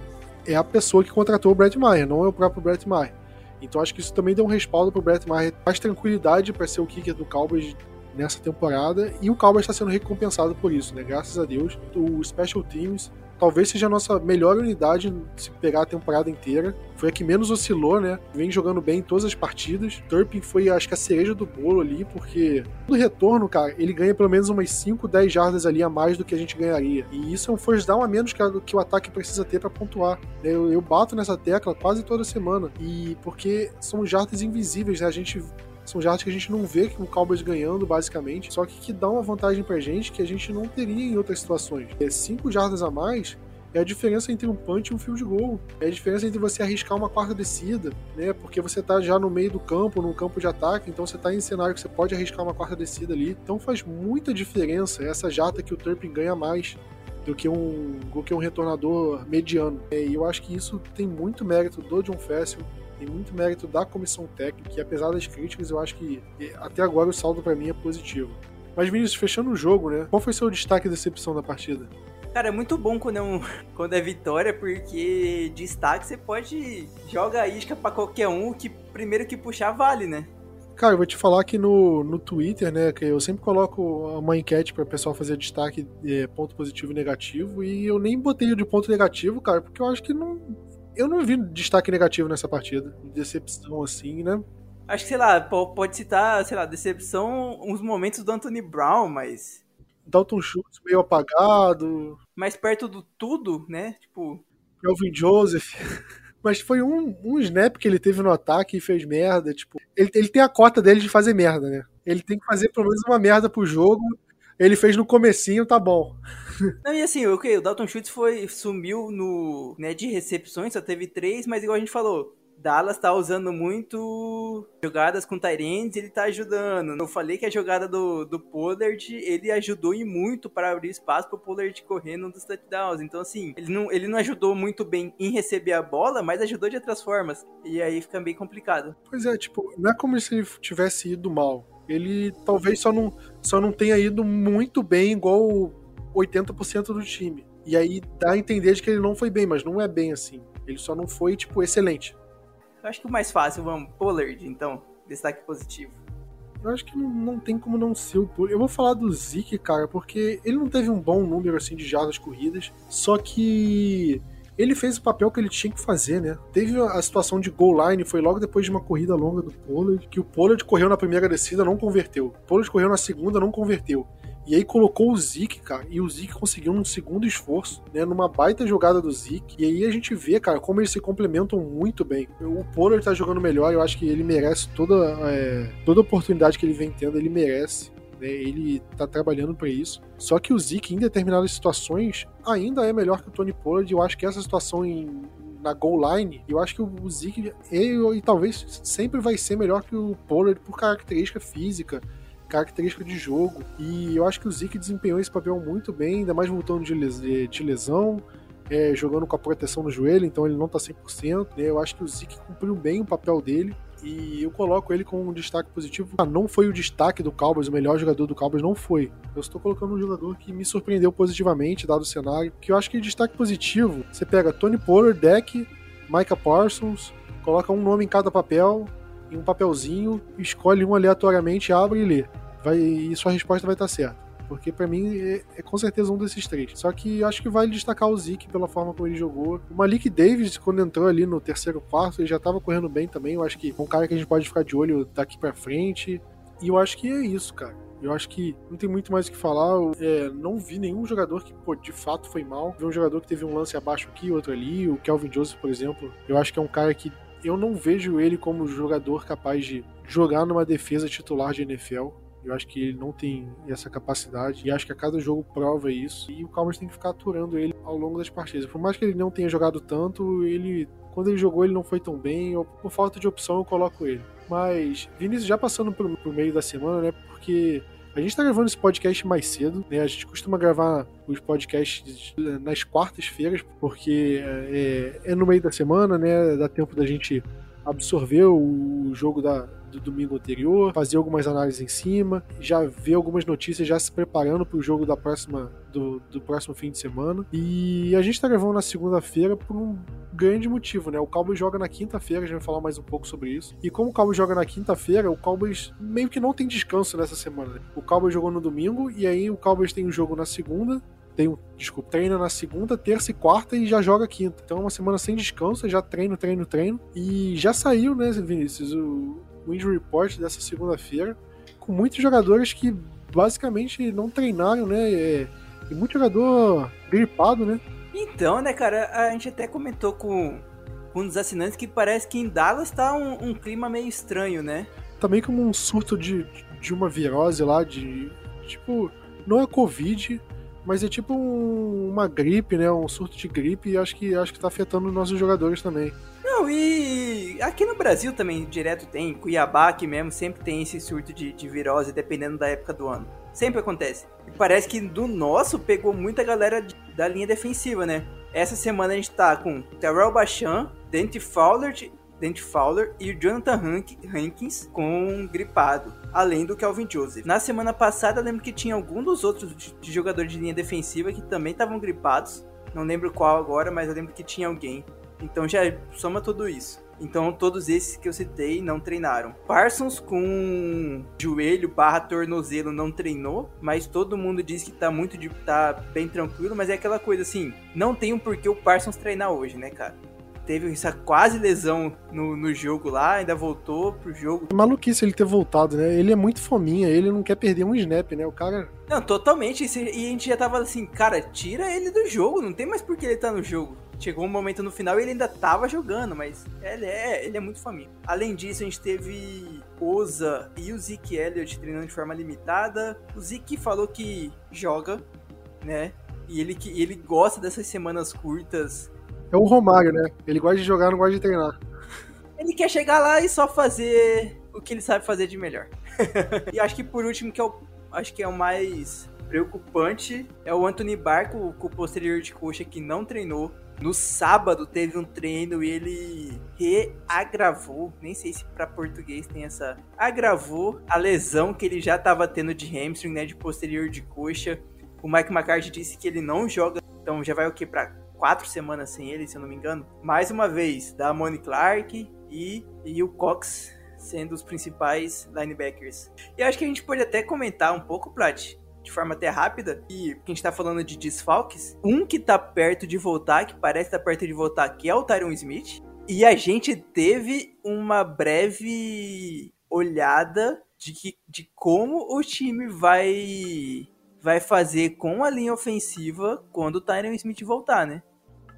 é a pessoa que contratou o Brett Maher, não é o próprio Brett Maher. Então acho que isso também deu um respaldo pro Brett Maher, mais tranquilidade para ser o kicker do Cowboys nessa temporada e o Cowboys está sendo recompensado por isso, né? Graças a Deus, o Special Teams talvez seja a nossa melhor unidade se pegar a temporada inteira. Foi a que menos oscilou, né? Vem jogando bem em todas as partidas. Turpin foi, acho que, a cereja do bolo ali, porque no retorno, cara, ele ganha pelo menos umas 5, 10 jardas ali a mais do que a gente ganharia. E isso é um first down a menos que, a, que o ataque precisa ter para pontuar. Eu, eu bato nessa tecla quase toda semana. E porque são jardas invisíveis, né? A gente são jardas que a gente não vê que o Cowboys ganhando, basicamente. Só que que dá uma vantagem pra gente que a gente não teria em outras situações. É 5 jardas a mais é a diferença entre um punch e um field goal. É a diferença entre você arriscar uma quarta descida, né? Porque você tá já no meio do campo, no campo de ataque, então você tá em cenário que você pode arriscar uma quarta descida ali. Então faz muita diferença essa jata que o Turpin ganha mais do que um, do que um retornador mediano. E eu acho que isso tem muito mérito do John Fessel, tem muito mérito da comissão técnica, e apesar das críticas, eu acho que até agora o saldo para mim é positivo. Mas Vinícius, fechando o jogo, né? Qual foi seu destaque e decepção da partida? Cara, é muito bom quando é, um, quando é vitória, porque destaque você pode jogar a isca pra qualquer um, que primeiro que puxar vale, né? Cara, eu vou te falar que no, no Twitter, né, que eu sempre coloco uma enquete para o pessoal fazer destaque é, ponto positivo e negativo, e eu nem botei de ponto negativo, cara, porque eu acho que não, eu não vi destaque negativo nessa partida. Decepção assim, né? Acho que, sei lá, pode citar, sei lá, decepção uns momentos do Anthony Brown, mas. Dalton Schultz meio apagado. Mais perto do tudo, né? Tipo. Kelvin Joseph. Mas foi um, um snap que ele teve no ataque e fez merda. Tipo, ele, ele tem a cota dele de fazer merda, né? Ele tem que fazer pelo menos uma merda pro jogo. Ele fez no comecinho, tá bom. Não, e assim, okay, o Dalton Schultz foi, sumiu no, né, de recepções, só teve três, mas igual a gente falou, Dallas tá usando muito jogadas com Tyrands, ele tá ajudando. Eu falei que a jogada do, do Pollard, ele ajudou e muito para abrir espaço pro Pollard correr no dos touchdowns. Então, assim, ele não, ele não ajudou muito bem em receber a bola, mas ajudou de outras formas. E aí fica bem complicado. Pois é, tipo, não é como se ele tivesse ido mal. Ele talvez só não, só não tenha ido muito bem, igual 80% do time. E aí dá a entender de que ele não foi bem, mas não é bem assim. Ele só não foi, tipo, excelente. Eu acho que o mais fácil, vamos, Pollard, então, destaque positivo. Eu acho que não, não tem como não ser o Pollard. Eu vou falar do Zeke, cara, porque ele não teve um bom número, assim, de jardas corridas, só que ele fez o papel que ele tinha que fazer, né? Teve a situação de goal line, foi logo depois de uma corrida longa do Pollard, que o Pollard correu na primeira descida, não converteu. O Pollard correu na segunda, não converteu. E aí colocou o Zeke, cara, e o Zeke conseguiu num segundo esforço, né, numa baita jogada do Zeke. E aí a gente vê, cara, como eles se complementam muito bem. O Pollard tá jogando melhor, eu acho que ele merece toda, é, toda oportunidade que ele vem tendo, ele merece. Né, ele tá trabalhando para isso. Só que o Zeke, em determinadas situações, ainda é melhor que o Tony Pollard. Eu acho que essa situação em, na goal line, eu acho que o Zeke, ele, e talvez sempre vai ser melhor que o Pollard por característica física característica de jogo. E eu acho que o Zeke desempenhou esse papel muito bem, ainda mais voltando de lesão. É, jogando com a proteção no joelho, então ele não tá 100%. Né? Eu acho que o Zeke cumpriu bem o papel dele e eu coloco ele como um destaque positivo. Ah, não foi o destaque do Cowboys, o melhor jogador do Cowboys não foi. Eu estou colocando um jogador que me surpreendeu positivamente, dado o cenário. Que eu acho que destaque positivo, você pega Tony Pollard, Deck, Micah Parsons, coloca um nome em cada papel, em um papelzinho, escolhe um aleatoriamente, abre e lê vai, e sua resposta vai estar certa. Porque para mim é, é, com certeza um desses três. Só que acho que vale destacar o Zeke pela forma como ele jogou. O Malik Davis, quando entrou ali no terceiro quarto, ele já tava correndo bem também. Eu acho que é um cara que a gente pode ficar de olho daqui para frente. E eu acho que é isso, cara. Eu acho que não tem muito mais o que falar. Eu, é, não vi nenhum jogador que, pô, de fato foi mal. Vi um jogador que teve um lance abaixo aqui, outro ali. O Kelvin Joseph, por exemplo. Eu acho que é um cara que eu não vejo ele como jogador capaz de jogar numa defesa titular de NFL. Eu acho que ele não tem essa capacidade e acho que a cada jogo prova isso. E o Cowboys tem que ficar aturando ele ao longo das partidas. Por mais que ele não tenha jogado tanto, ele quando ele jogou ele não foi tão bem. Eu, por falta de opção eu coloco ele. Mas Vinícius já passando pro, pro meio da semana, né? Porque a gente tá gravando esse podcast mais cedo, né? A gente costuma gravar os podcasts nas quartas-feiras, porque é, é, no meio da semana, né? Dá tempo da gente absorver o jogo da, do domingo anterior, fazer algumas análises em cima, já ver algumas notícias, já se preparando para o jogo da próxima, do, do próximo fim de semana. E a gente está gravando na segunda-feira por um grande motivo, né? O Cowboys joga na quinta-feira, a gente vai falar mais um pouco sobre isso. E como o Cowboys joga na quinta-feira, o Cowboys meio que não tem descanso nessa semana. Né? O Cowboys jogou no domingo e aí o Cowboys tem um jogo na segunda tem um, desculpa, treina na segunda, terça e quarta e já joga quinta. Então é uma semana sem descanso, já treino, treino, treino. E já saiu, né, Vinícius, o, o injury report dessa segunda-feira, com muitos jogadores que basicamente não treinaram, né? É, e muito jogador gripado, né? Então, né, cara, a gente até comentou com, com um dos assinantes que parece que em Dallas tá um, um clima meio estranho, né? Também como um surto de, de uma virose lá, de. Tipo, não é Covid, mas é tipo um, uma gripe, né? Um surto de gripe e acho que, acho que tá afetando os nossos jogadores também. Não, e aqui no Brasil também direto tem, Cuiabá aqui mesmo sempre tem esse surto de, de virose, dependendo da época do ano. Sempre acontece. E parece que do nosso pegou muita galera da linha defensiva, né? Essa semana a gente tá com Terrell Bachan, Dante Fowler, Dante Fowler e o Jonathan Hankins com gripado, além do Calvin Joseph. Na semana passada, lembro que tinha algum dos outros de jogadores de linha defensiva que também estavam gripados. Não lembro qual agora, mas eu lembro que tinha alguém. Então já soma tudo isso. Então todos esses que eu citei não treinaram. Parsons com joelho barra tornozelo não treinou, mas todo mundo diz que tá muito de, tá bem tranquilo, mas é aquela coisa assim, não tem um porquê o Parsons treinar hoje, né, cara? Teve essa quase lesão no, no jogo lá, ainda voltou pro jogo. É maluquice ele ter voltado, né? Ele é muito fominha, ele não quer perder um snap, né? O cara. Não, totalmente. E a gente já tava assim, cara, tira ele do jogo, não tem mais por que ele tá no jogo. Chegou um momento no final e ele ainda tava jogando, mas ele é, ele é muito faminto. Além disso, a gente teve Oza e o Zeke Elliott treinando de forma limitada. O Zeke falou que joga, né? E ele, que ele gosta dessas semanas curtas é o Romário, né? Ele gosta de jogar, não gosta de treinar. Ele quer chegar lá e só fazer o que ele sabe fazer de melhor. e acho que por último, que é o, acho que é o mais preocupante, é o Anthony Barco com o posterior de coxa que não treinou. No sábado teve um treino e ele reagravou, nem sei se para português tem essa, agravou a lesão que ele já estava tendo de hamstring, né, de posterior de coxa. O Mike McCarthy disse que ele não joga, então já vai o que para quatro semanas sem ele, se eu não me engano. Mais uma vez, da Moni Clark e, e o Cox sendo os principais linebackers. E acho que a gente pode até comentar um pouco, Plat, de forma até rápida, e que a gente tá falando de desfalques. Um que tá perto de voltar, que parece estar tá perto de voltar, que é o Tyron Smith. E a gente teve uma breve olhada de, que, de como o time vai vai fazer com a linha ofensiva quando o Tyron Smith voltar, né?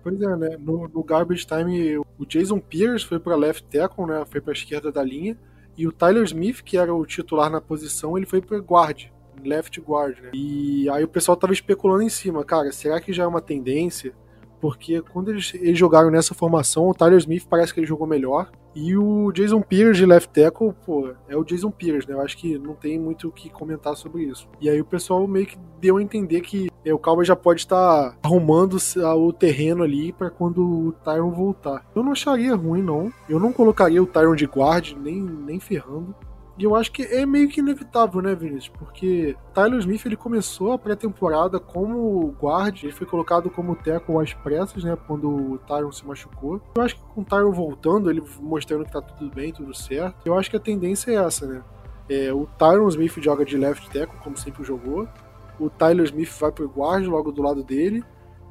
Pois é, né? No, no Garbage Time, o Jason Pierce foi para left tackle, né? Foi para esquerda da linha. E o Tyler Smith, que era o titular na posição, ele foi para guard, left guard, né? E aí o pessoal tava especulando em cima, cara, será que já é uma tendência? Porque quando eles, eles jogaram nessa formação, o Tyler Smith parece que ele jogou melhor. E o Jason Pierce de left tackle, pô, é o Jason Pierce, né? Eu acho que não tem muito o que comentar sobre isso. E aí o pessoal meio que deu a entender que é, o Cowboy já pode estar arrumando o terreno ali para quando o Tyron voltar. Eu não acharia ruim, não. Eu não colocaria o Tyron de guard, nem, nem ferrando. E eu acho que é meio que inevitável, né, Vinícius? Porque Tyler Smith ele começou a pré-temporada como guard, ele foi colocado como teco às pressas, né, quando o Tyron se machucou. Eu acho que com o Tyron voltando, ele mostrando que tá tudo bem, tudo certo, eu acho que a tendência é essa, né? É, o Tyron Smith joga de left tackle, como sempre jogou. O Tyler Smith vai pro guard logo do lado dele.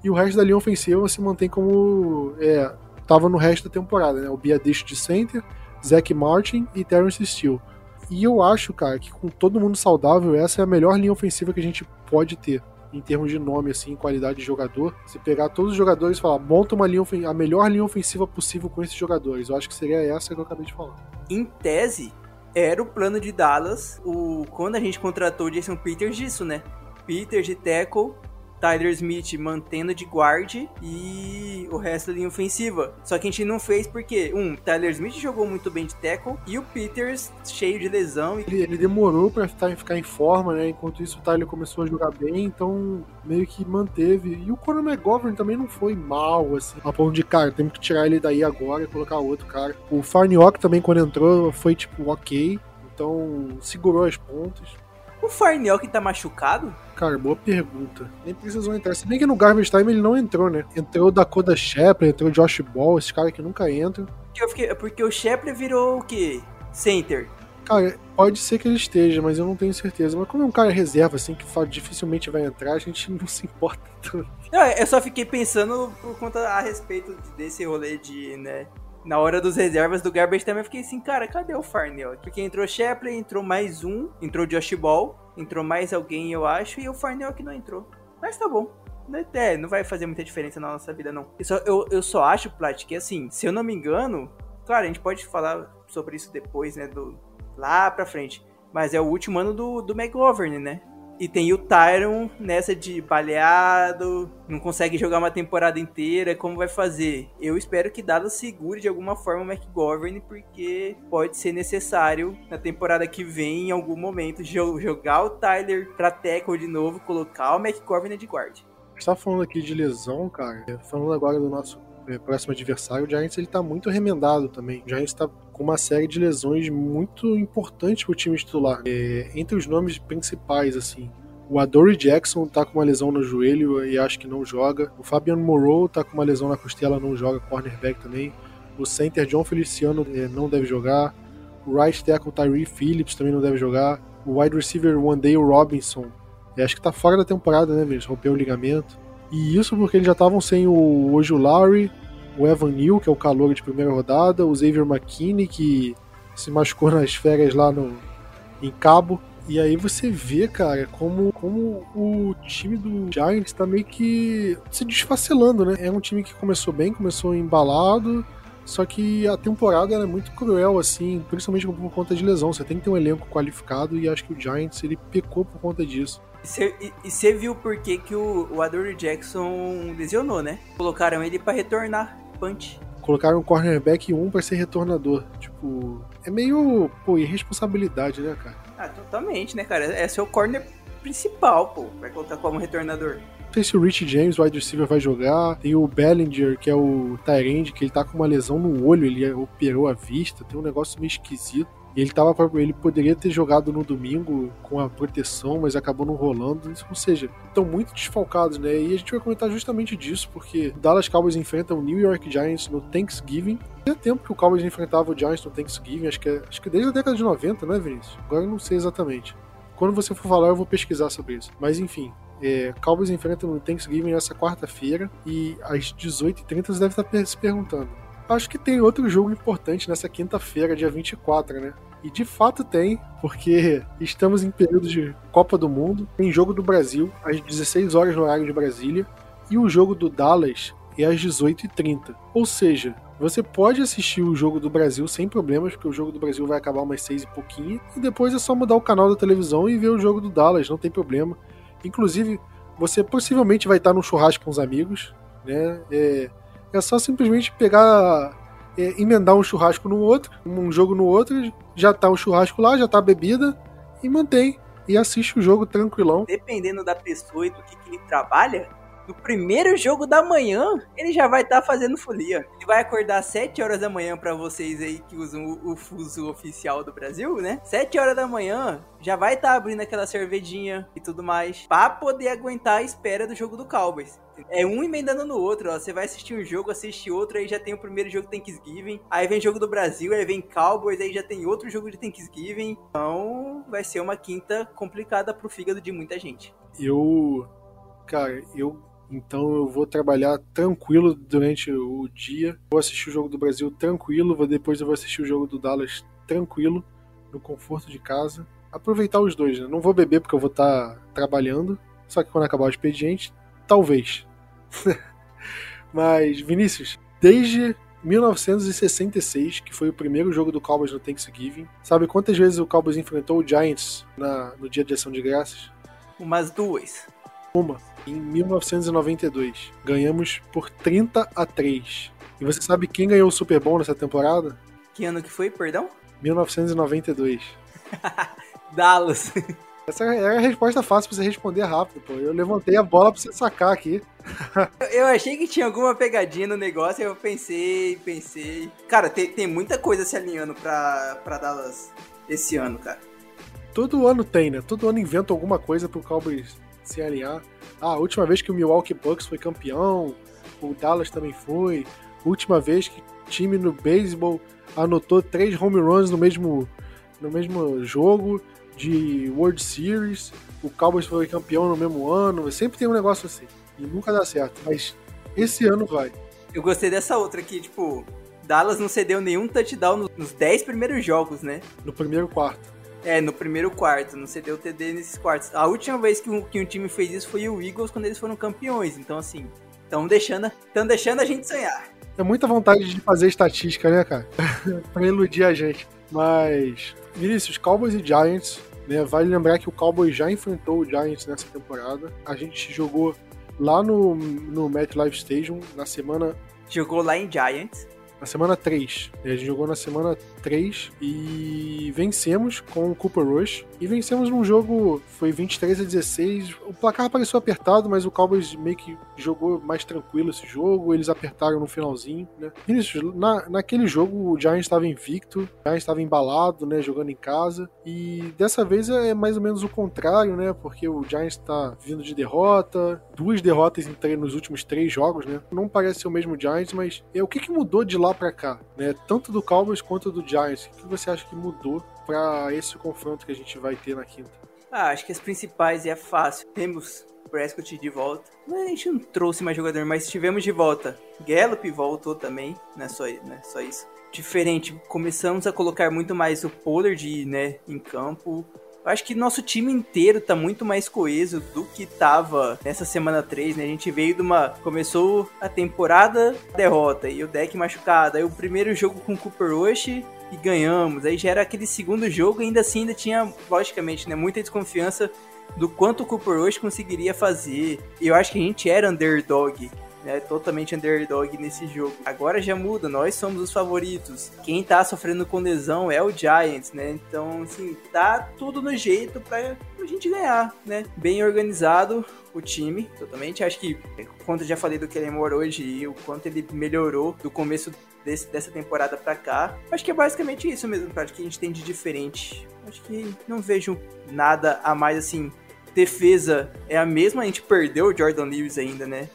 E o resto da linha ofensiva se mantém como é, tava no resto da temporada, né? O Biadish de center, Zach Martin e Terrence Steele. E eu acho, cara, que com todo mundo saudável, essa é a melhor linha ofensiva que a gente pode ter. Em termos de nome, assim, qualidade de jogador. Se pegar todos os jogadores e falar, monta uma linha a melhor linha ofensiva possível com esses jogadores. Eu acho que seria essa que eu acabei de falar. Em tese, era o plano de Dallas, o quando a gente contratou o Jason Peters disso, né? Peters de tackle Tyler Smith mantendo de guard e o resto linha ofensiva. Só que a gente não fez porque, um, Tyler Smith jogou muito bem de tackle e o Peters cheio de lesão. Ele, ele demorou para ficar em forma, né? Enquanto isso o Tyler começou a jogar bem, então meio que manteve. E o Conor McGovern também não foi mal, assim, a ponto de, cara, temos que tirar ele daí agora e colocar outro cara. O Farniok também, quando entrou, foi tipo ok. Então, segurou as pontas. O Farnell que tá machucado? Cara, boa pergunta. Nem precisou entrar. Se bem que no Garbage Time ele não entrou, né? Entrou o Dakota Shepard, entrou o Josh Ball, esse cara que nunca entra. Eu fiquei, porque o Shepard virou o quê? Center. Cara, pode ser que ele esteja, mas eu não tenho certeza. Mas como é um cara reserva, assim, que dificilmente vai entrar, a gente não se importa tanto. Não, eu só fiquei pensando por conta a respeito desse rolê de, né? Na hora dos reservas do Garbage também fiquei assim, cara, cadê o Farnell? Porque entrou Shepley, entrou mais um, entrou Josh Ball, entrou mais alguém, eu acho, e o Farnell que não entrou. Mas tá bom. É, não vai fazer muita diferença na nossa vida, não. Eu só, eu, eu só acho, Plat, que assim, se eu não me engano, claro, a gente pode falar sobre isso depois, né? Do, lá pra frente. Mas é o último ano do, do McGovern, né? E tem o Tyron nessa de baleado, não consegue jogar uma temporada inteira, como vai fazer? Eu espero que Dallas segure de alguma forma o McGovern, porque pode ser necessário na temporada que vem, em algum momento, jogar o Tyler pra tackle de novo, colocar o McGovern de guarda. Você tá falando aqui de lesão, cara. Falando agora do nosso é, próximo adversário, o Giants ele tá muito remendado também. O Giants tá com uma série de lesões muito importantes pro time titular. É, entre os nomes principais, assim, o Adoree Jackson tá com uma lesão no joelho e acho que não joga. O Fabian Moreau tá com uma lesão na costela, não joga, cornerback também. O center John Feliciano é, não deve jogar. O right tackle Tyree Phillips também não deve jogar. O wide receiver Wandale Robinson, é, acho que tá fora da temporada, né, eles rompeu o ligamento. E isso porque eles já estavam sem o Ojulari, o Evan Neal, que é o calor de primeira rodada, o Xavier McKinney, que se machucou nas férias lá no, em Cabo. E aí você vê, cara, como, como o time do Giants tá meio que se desfacelando, né? É um time que começou bem, começou embalado, só que a temporada é muito cruel, assim, principalmente por conta de lesão. Você tem que ter um elenco qualificado e acho que o Giants ele pecou por conta disso. E você viu por que, que o, o Adore Jackson lesionou, né? Colocaram ele para retornar, punch. Colocaram o cornerback 1 para ser retornador. Tipo, é meio, pô, irresponsabilidade, né, cara? Ah, totalmente, né, cara? É seu corner principal, pô. Vai colocar como retornador. Não sei se o Rich James, o wide receiver, vai jogar. Tem o Bellinger, que é o Tyrande, que ele tá com uma lesão no olho, ele operou a vista. Tem um negócio meio esquisito. Ele tava ele poderia ter jogado no domingo com a proteção, mas acabou não rolando. Ou seja, estão muito desfalcados, né? E a gente vai comentar justamente disso, porque Dallas Cowboys enfrenta o New York Giants no Thanksgiving. Tinha tempo que o Cowboys enfrentava o Giants no Thanksgiving, acho que, é, acho que desde a década de 90, né, Vinícius? Agora eu não sei exatamente. Quando você for falar, eu vou pesquisar sobre isso. Mas enfim, é, Cowboys enfrenta no Thanksgiving essa quarta-feira e às 18h30 você deve estar se perguntando: acho que tem outro jogo importante nessa quinta-feira, dia 24, né? E de fato tem, porque estamos em período de Copa do Mundo, tem jogo do Brasil às 16 horas no horário de Brasília e o jogo do Dallas é às 18h30. Ou seja, você pode assistir o jogo do Brasil sem problemas, porque o jogo do Brasil vai acabar umas 6 e pouquinho, e depois é só mudar o canal da televisão e ver o jogo do Dallas, não tem problema. Inclusive, você possivelmente vai estar num churrasco com os amigos, né? É, é só simplesmente pegar, é, emendar um churrasco no outro, um jogo no outro, já tá o churrasco lá, já tá a bebida, e mantém. E assiste o jogo tranquilão. Dependendo da pessoa e do que, que ele trabalha, no primeiro jogo da manhã, ele já vai estar tá fazendo folia. Ele vai acordar às 7 horas da manhã para vocês aí que usam o, o, fuso oficial do Brasil, né? 7 horas da manhã, já vai estar tá abrindo aquela cervejinha e tudo mais, para poder aguentar a espera do jogo do Cowboys. É um emendando no outro, ó. Você vai assistir um jogo, assiste outro, aí já tem o primeiro jogo Thanksgiving. Aí vem jogo do Brasil, aí vem Cowboys, aí já tem outro jogo de Thanksgiving. Então vai ser uma quinta complicada pro fígado de muita gente. Eu. Cara, eu então eu vou trabalhar tranquilo durante o dia. Vou assistir o jogo do Brasil tranquilo, depois eu vou assistir o jogo do Dallas tranquilo, no conforto de casa. Aproveitar os dois, né? Não vou beber porque eu vou estar tá trabalhando. Só que quando acabar o expediente, talvez. Mas, Vinícius, desde 1966, que foi o primeiro jogo do Cowboys no Thanksgiving. Sabe quantas vezes o Cowboys enfrentou o Giants na, no dia de ação de graças? Umas duas. Uma em 1992. Ganhamos por 30 a 3. E você sabe quem ganhou o Super Bowl nessa temporada? Que ano que foi, perdão? 1992. Dallas. Essa é a resposta fácil pra você responder rápido, pô. Eu levantei a bola pra você sacar aqui. eu achei que tinha alguma pegadinha no negócio, eu pensei, pensei. Cara, tem, tem muita coisa se alinhando pra, pra Dallas esse ano, cara. Todo ano tem, né? Todo ano inventa alguma coisa pro Cowboys se alinhar. Ah, a última vez que o Milwaukee Bucks foi campeão, o Dallas também foi. Última vez que time no beisebol anotou três home runs no mesmo, no mesmo jogo de World Series, o Cowboys foi campeão no mesmo ano, sempre tem um negócio assim. E nunca dá certo, mas esse ano vai. Eu gostei dessa outra aqui, tipo, Dallas não cedeu nenhum touchdown nos 10 primeiros jogos, né? No primeiro quarto. É, no primeiro quarto, não cedeu TD nesses quartos. A última vez que um, que um time fez isso foi o Eagles quando eles foram campeões. Então, assim, estão deixando, tão deixando a gente sonhar. É muita vontade de fazer estatística, né, cara? pra iludir a gente. Mas, Vinícius, Cowboys e Giants, né? Vale lembrar que o Cowboys já enfrentou o Giants nessa temporada. A gente jogou lá no, no MetLife Stadium na semana. Jogou lá em Giants na semana 3. A gente jogou na semana 3 e vencemos com o Cooper Rush. E vencemos num jogo, foi 23 a 16. O placar pareceu apertado, mas o Cowboys meio que jogou mais tranquilo esse jogo. Eles apertaram no finalzinho, né? Vinícius, na, naquele jogo o Giants estava invicto, o Giants estava embalado, né? Jogando em casa. E dessa vez é mais ou menos o contrário, né? Porque o Giants está vindo de derrota, duas derrotas em, nos últimos três jogos, né? Não parece ser o mesmo Giants, mas é, o que, que mudou de lá para cá, né? Tanto do Cowboys quanto do Giants. O que você acha que mudou para esse confronto que a gente vai ter na quinta? Ah, acho que as principais é fácil. Temos Prescott de volta. A gente não trouxe mais jogador, mas tivemos de volta. Gallup voltou também, não é só, não é só isso. Diferente, começamos a colocar muito mais o Pollard né, em campo. Eu acho que nosso time inteiro tá muito mais coeso do que tava nessa semana 3, né? A gente veio de uma. Começou a temporada derrota e o deck machucado. Aí o primeiro jogo com o Cooper Rush e ganhamos. Aí já era aquele segundo jogo e ainda assim ainda tinha, logicamente, né, muita desconfiança do quanto o Cooper Rush conseguiria fazer. Eu acho que a gente era underdog né, totalmente underdog nesse jogo. Agora já muda, nós somos os favoritos. Quem tá sofrendo com lesão é o Giants, né? Então, assim, tá tudo no jeito pra a gente ganhar, né? Bem organizado o time, totalmente. Acho que, quanto eu já falei do Kellen Moore hoje e o quanto ele melhorou do começo desse, dessa temporada pra cá, acho que é basicamente isso mesmo, acho que a gente tem de diferente. Acho que não vejo nada a mais assim. Defesa é a mesma, a gente perdeu o Jordan Lewis ainda, né?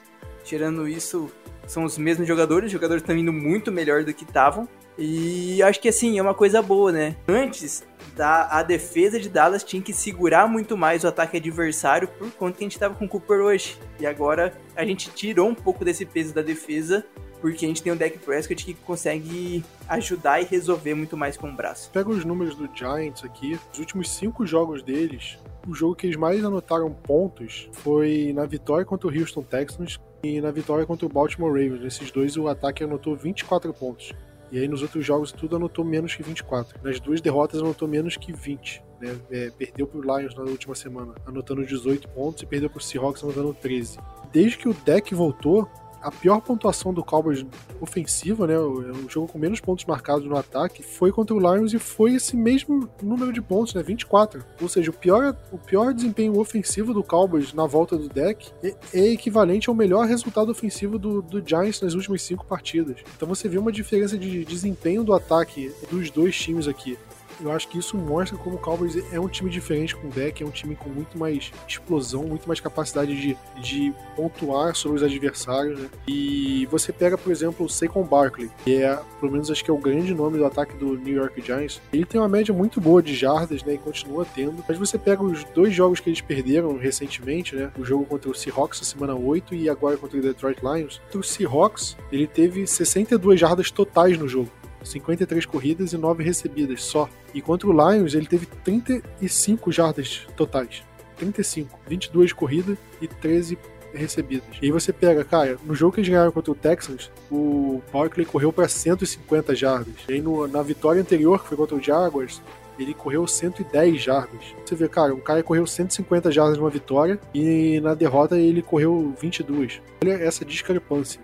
Tirando isso, são os mesmos jogadores, os jogadores estão indo muito melhor do que estavam. E acho que assim, é uma coisa boa, né? Antes, da, a defesa de Dallas tinha que segurar muito mais o ataque adversário por conta que a gente estava com o Cooper hoje. E agora a gente tirou um pouco desse peso da defesa porque a gente tem um deck Prescott que consegue ajudar e resolver muito mais com o braço. Pega os números do Giants aqui, os últimos cinco jogos deles, o jogo que eles mais anotaram pontos foi na vitória contra o Houston Texans e na vitória contra o Baltimore Ravens. Nesses dois o ataque anotou 24 pontos. E aí nos outros jogos tudo anotou menos que 24. Nas duas derrotas anotou menos que 20. Né? É, perdeu para o Lions na última semana, anotando 18 pontos, e perdeu para o Seahawks anotando 13. Desde que o deck voltou, a pior pontuação do Cowboys ofensiva, né, o, jogo com menos pontos marcados no ataque, foi contra o Lions e foi esse mesmo número de pontos, né, 24. Ou seja, o pior, o pior desempenho ofensivo do Cowboys na volta do deck é, é equivalente ao melhor resultado ofensivo do, do Giants nas últimas cinco partidas. Então você vê uma diferença de desempenho do ataque dos dois times aqui. Eu acho que isso mostra como o Cowboys é um time diferente com o deck, é um time com muito mais explosão, muito mais capacidade de, de pontuar sobre os adversários, né? E você pega, por exemplo, o Saquon Barkley, que é, pelo menos acho que é o grande nome do ataque do New York Giants. Ele tem uma média muito boa de jardas, né? E continua tendo. Mas você pega os dois jogos que eles perderam recentemente, né? O jogo contra o Seahawks na semana 8 e agora contra o Detroit Lions. O Seahawks, ele teve 62 jardas totais no jogo. 53 corridas e 9 recebidas só. E contra o Lions, ele teve 35 jardas totais. 35. 22 corridas e 13 recebidas. E aí você pega, cara, no jogo que eles ganharam contra o Texans, o Barkley correu para 150 jardas. E aí no, na vitória anterior, que foi contra o Jaguars, ele correu 110 jardas. Você vê, cara, um cara correu 150 jardas numa vitória e na derrota ele correu 22. Olha essa discrepância.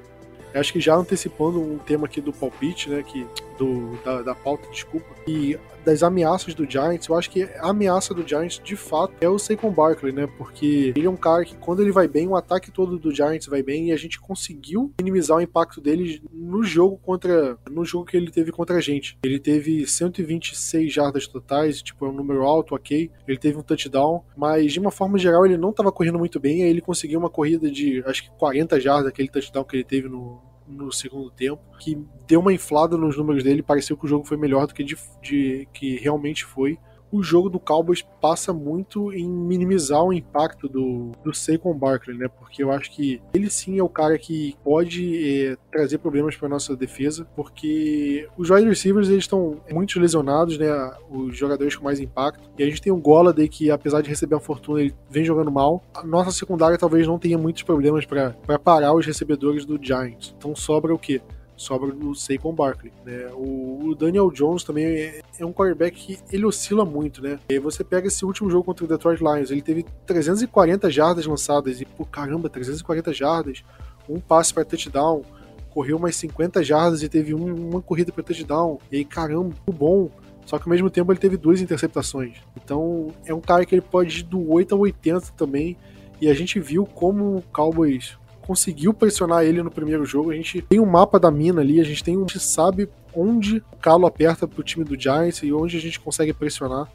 Acho que já antecipando um tema aqui do palpite, né, que do, da, da pauta, desculpa, e das ameaças do Giants, eu acho que a ameaça do Giants, de fato, é o Saquon Barkley, né? Porque ele é um cara que, quando ele vai bem, o ataque todo do Giants vai bem e a gente conseguiu minimizar o impacto dele no jogo contra. no jogo que ele teve contra a gente. Ele teve 126 jardas totais, tipo, é um número alto, ok. Ele teve um touchdown, mas de uma forma geral ele não estava correndo muito bem, aí ele conseguiu uma corrida de acho que 40 jardas, aquele touchdown que ele teve no, no segundo tempo, que deu uma inflada nos números dele, pareceu que o jogo foi melhor do que, de, de que realmente foi o jogo do Cowboys passa muito em minimizar o impacto do, do Saquon Barkley, né? Porque eu acho que ele sim é o cara que pode é, trazer problemas para nossa defesa, porque os wide receivers eles estão muito lesionados, né? Os jogadores com mais impacto. E a gente tem o Golladay que, apesar de receber uma fortuna, ele vem jogando mal. A nossa secundária talvez não tenha muitos problemas para parar os recebedores do Giants. Então sobra o quê? Sobra do Saquon Barkley. Né? O, Daniel Jones também é, é, um quarterback que ele oscila muito, né? E você pega esse último jogo contra o Detroit Lions, ele teve 340 jardas lançadas e, por caramba, 340 jardas, um passe para touchdown, correu mais 50 jardas e teve um, uma corrida para touchdown. E aí, caramba, bom. Só que ao mesmo tempo ele teve duas interceptações. Então é um cara que ele pode ir do 8 a 80 também. E a gente viu como o Cowboys conseguiu pressionar ele no primeiro jogo. A gente tem um mapa da mina ali, a gente tem um, a gente sabe onde o calo aperta pro time do Giants e onde a gente consegue pressionar.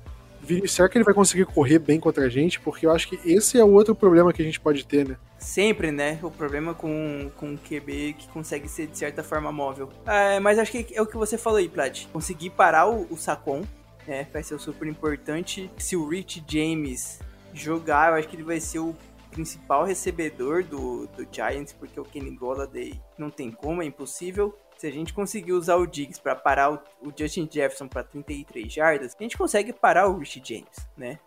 Será que ele vai conseguir correr bem contra a gente? Porque eu acho que esse é o outro problema que a gente pode ter, né? Sempre, né? O problema com, com QB que consegue ser de certa forma móvel. É, mas acho que é o que você falou aí, Plat. Conseguir parar o, o Sacon né, vai ser super importante. Se o Rich James jogar, eu acho que ele vai ser o principal recebedor do, do Giants, porque o Kenny Golladay não tem como, é impossível. Se a gente conseguir usar o Diggs para parar o, o Justin Jefferson para 33 jardas, a gente consegue parar o Rich James, né?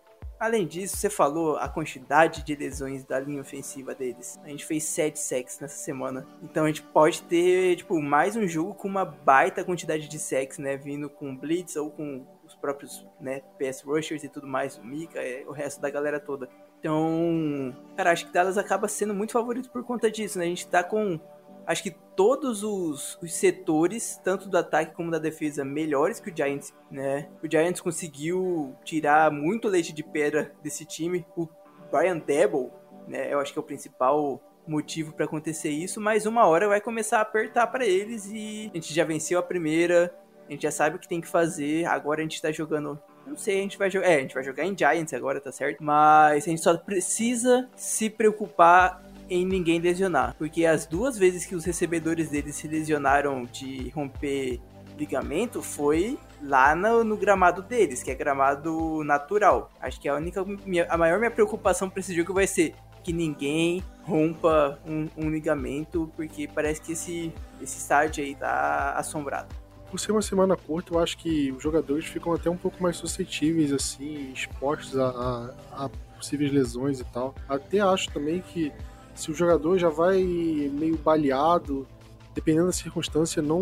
Além disso, você falou a quantidade de lesões da linha ofensiva deles. A gente fez 7 sacks nessa semana. Então a gente pode ter, tipo, mais um jogo com uma baita quantidade de sacks, né? Vindo com blitz ou com os próprios, né, pass rushers e tudo mais, o Mika, é, o resto da galera toda. Então, cara, acho que Dallas acaba sendo muito favorito por conta disso, né? A gente tá com, acho que todos os, os setores, tanto do ataque como da defesa, melhores que o Giants, né? O Giants conseguiu tirar muito leite de pedra desse time. O Brian Debble, né? Eu acho que é o principal motivo para acontecer isso, mas uma hora vai começar a apertar para eles e a gente já venceu a primeira, a gente já sabe o que tem que fazer. Agora a gente tá jogando não sei, a gente vai jogar. É, a gente vai jogar em Giants agora, tá certo? Mas a gente só precisa se preocupar em ninguém lesionar. Porque as duas vezes que os recebedores deles se lesionaram de romper ligamento foi lá no, no, gramado deles, que é gramado natural. Acho que a única, minha, a maior minha preocupação para esse jogo vai ser que ninguém rompa um, um, ligamento, porque parece que esse, esse estádio aí tá assombrado por ser uma semana curta, eu acho que os jogadores ficam até um pouco mais suscetíveis, assim, expostos a, a, a possíveis lesões e tal. Até acho também que se o jogador já vai meio baleado, dependendo da circunstância, não,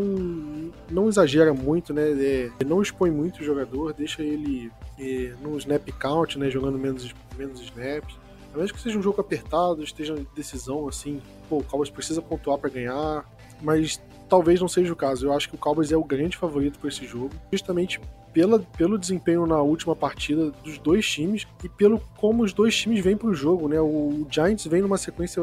não exagera muito, né? É, não expõe muito o jogador, deixa ele é, no snap count, né? Jogando menos, menos snaps. A menos que seja um jogo apertado, esteja decisão, assim, pô, o Cowboys precisa pontuar para ganhar, mas talvez não seja o caso. Eu acho que o Cowboys é o grande favorito para esse jogo, justamente pela, pelo desempenho na última partida dos dois times e pelo como os dois times vêm para o jogo, né? O Giants vem numa sequência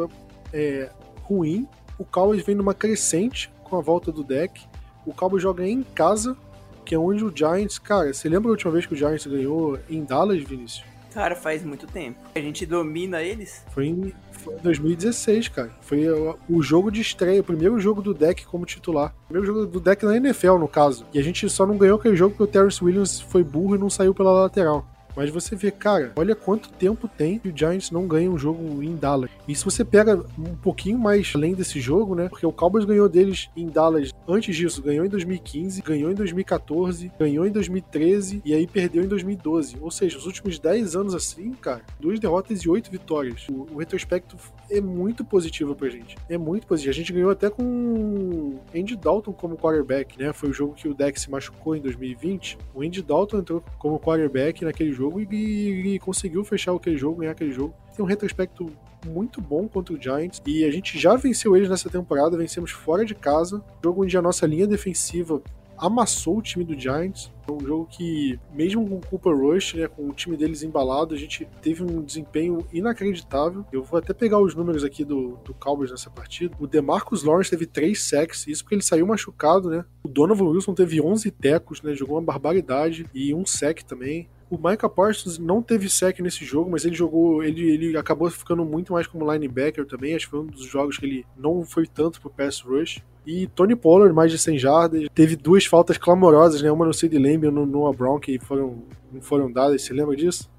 é, ruim, o Cowboys vem numa crescente com a volta do deck. O Cowboys joga em casa, que é onde o Giants, cara, você lembra a última vez que o Giants ganhou em Dallas, Vinícius? Cara, faz muito tempo. A gente domina eles. Foi em, foi em 2016, cara. Foi o, jogo de estreia, o primeiro jogo do deck como titular. O primeiro jogo do deck na NFL, no caso. E a gente só não ganhou aquele jogo porque o Terrence Williams foi burro e não saiu pela lateral. Mas você vê, cara, olha quanto tempo tem que o Giants não ganha um jogo em Dallas. E se você pega um pouquinho mais além desse jogo, né? Porque o Cowboys ganhou deles em Dallas antes disso, ganhou em 2015, ganhou em 2014, ganhou em 2013 e aí perdeu em 2012. Ou seja, os últimos 10 anos assim, cara, duas derrotas e oito vitórias. O, o retrospecto é muito positivo pra gente. É muito positivo. A gente ganhou até com Andy Dalton como quarterback, né? Foi o jogo que o Deck se machucou em 2020. O Andy Dalton entrou como quarterback naquele jogo jogo e, e conseguiu fechar aquele jogo, ganhar aquele jogo. Tem um retrospecto muito bom contra o Giants e a gente já venceu eles nessa temporada, vencemos fora de casa, jogo onde a nossa linha defensiva amassou o time do Giants. É um jogo que, mesmo com o Cooper Rush, né, com o time deles embalado, a gente teve um desempenho inacreditável. Eu vou até pegar os números aqui do, do Cowboys nessa partida. O DeMarcus Lawrence teve 3 sacks, isso porque ele saiu machucado, né? O Donovan Wilson teve 11 tecos, né, jogou uma barbaridade e um sack também. O Micah Parsons não teve sec nesse jogo, mas ele jogou, ele, ele acabou ficando muito mais como linebacker também. Acho que foi um dos jogos que ele não foi tanto pro pass rush. E Tony Pollard, mais de 100 jardas, teve duas faltas clamorosas, né? Uma no Sid Lamb e no Noah Brown, que foram, não foram dadas. Você lembra disso?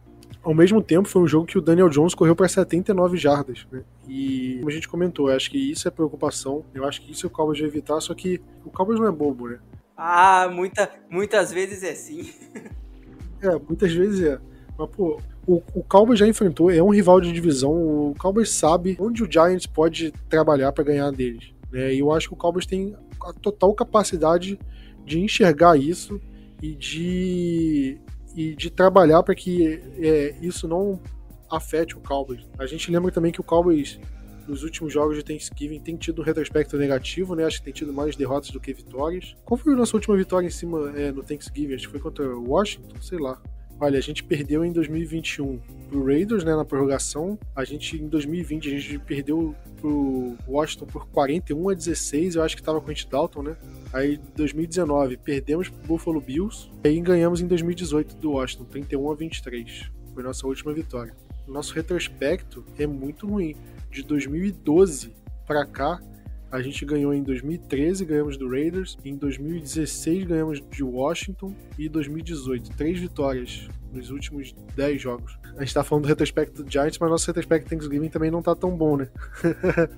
Ao mesmo tempo, foi um jogo que o Daniel Jones correu para 79 jardas, né? E como a gente comentou, acho que isso é preocupação. Eu acho que isso o Cowboys vai evitar, só que o Cowboys não é bobo, né? Ah, muita, muitas vezes é sim. É, muitas vezes é. Mas, pô, o, o Cowboys já enfrentou, é um rival de divisão. O Cowboys sabe onde o Giants pode trabalhar para ganhar deles. Né? E eu acho que o Cowboys tem a total capacidade de enxergar isso e de, e de trabalhar para que é, isso não afete o Cowboys. A gente lembra também que o Cowboys nos últimos jogos de Thanksgiving tem tido um retrospecto negativo, né? Acho que tem tido mais derrotas do que vitórias. Qual foi a nossa última vitória em cima é, no Thanksgiving? Acho que foi contra o Washington, sei lá. Olha, a gente perdeu em 2021 pro Raiders, né, na prorrogação. A gente, em 2020, a gente perdeu pro Washington por 41 a 16, eu acho que tava com o Andy Dalton, né? Aí, em 2019, perdemos pro Buffalo Bills. E aí ganhamos em 2018 do Washington, 31 a 23. Foi nossa última vitória. Nosso retrospecto é muito ruim de 2012 para cá, a gente ganhou em 2013, ganhamos do Raiders, em 2016 ganhamos de Washington e em 2018. Três vitórias nos últimos 10 jogos. A gente tá falando do retrospecto do Giants, mas nosso retrospecto Thanksgiving também não tá tão bom, né?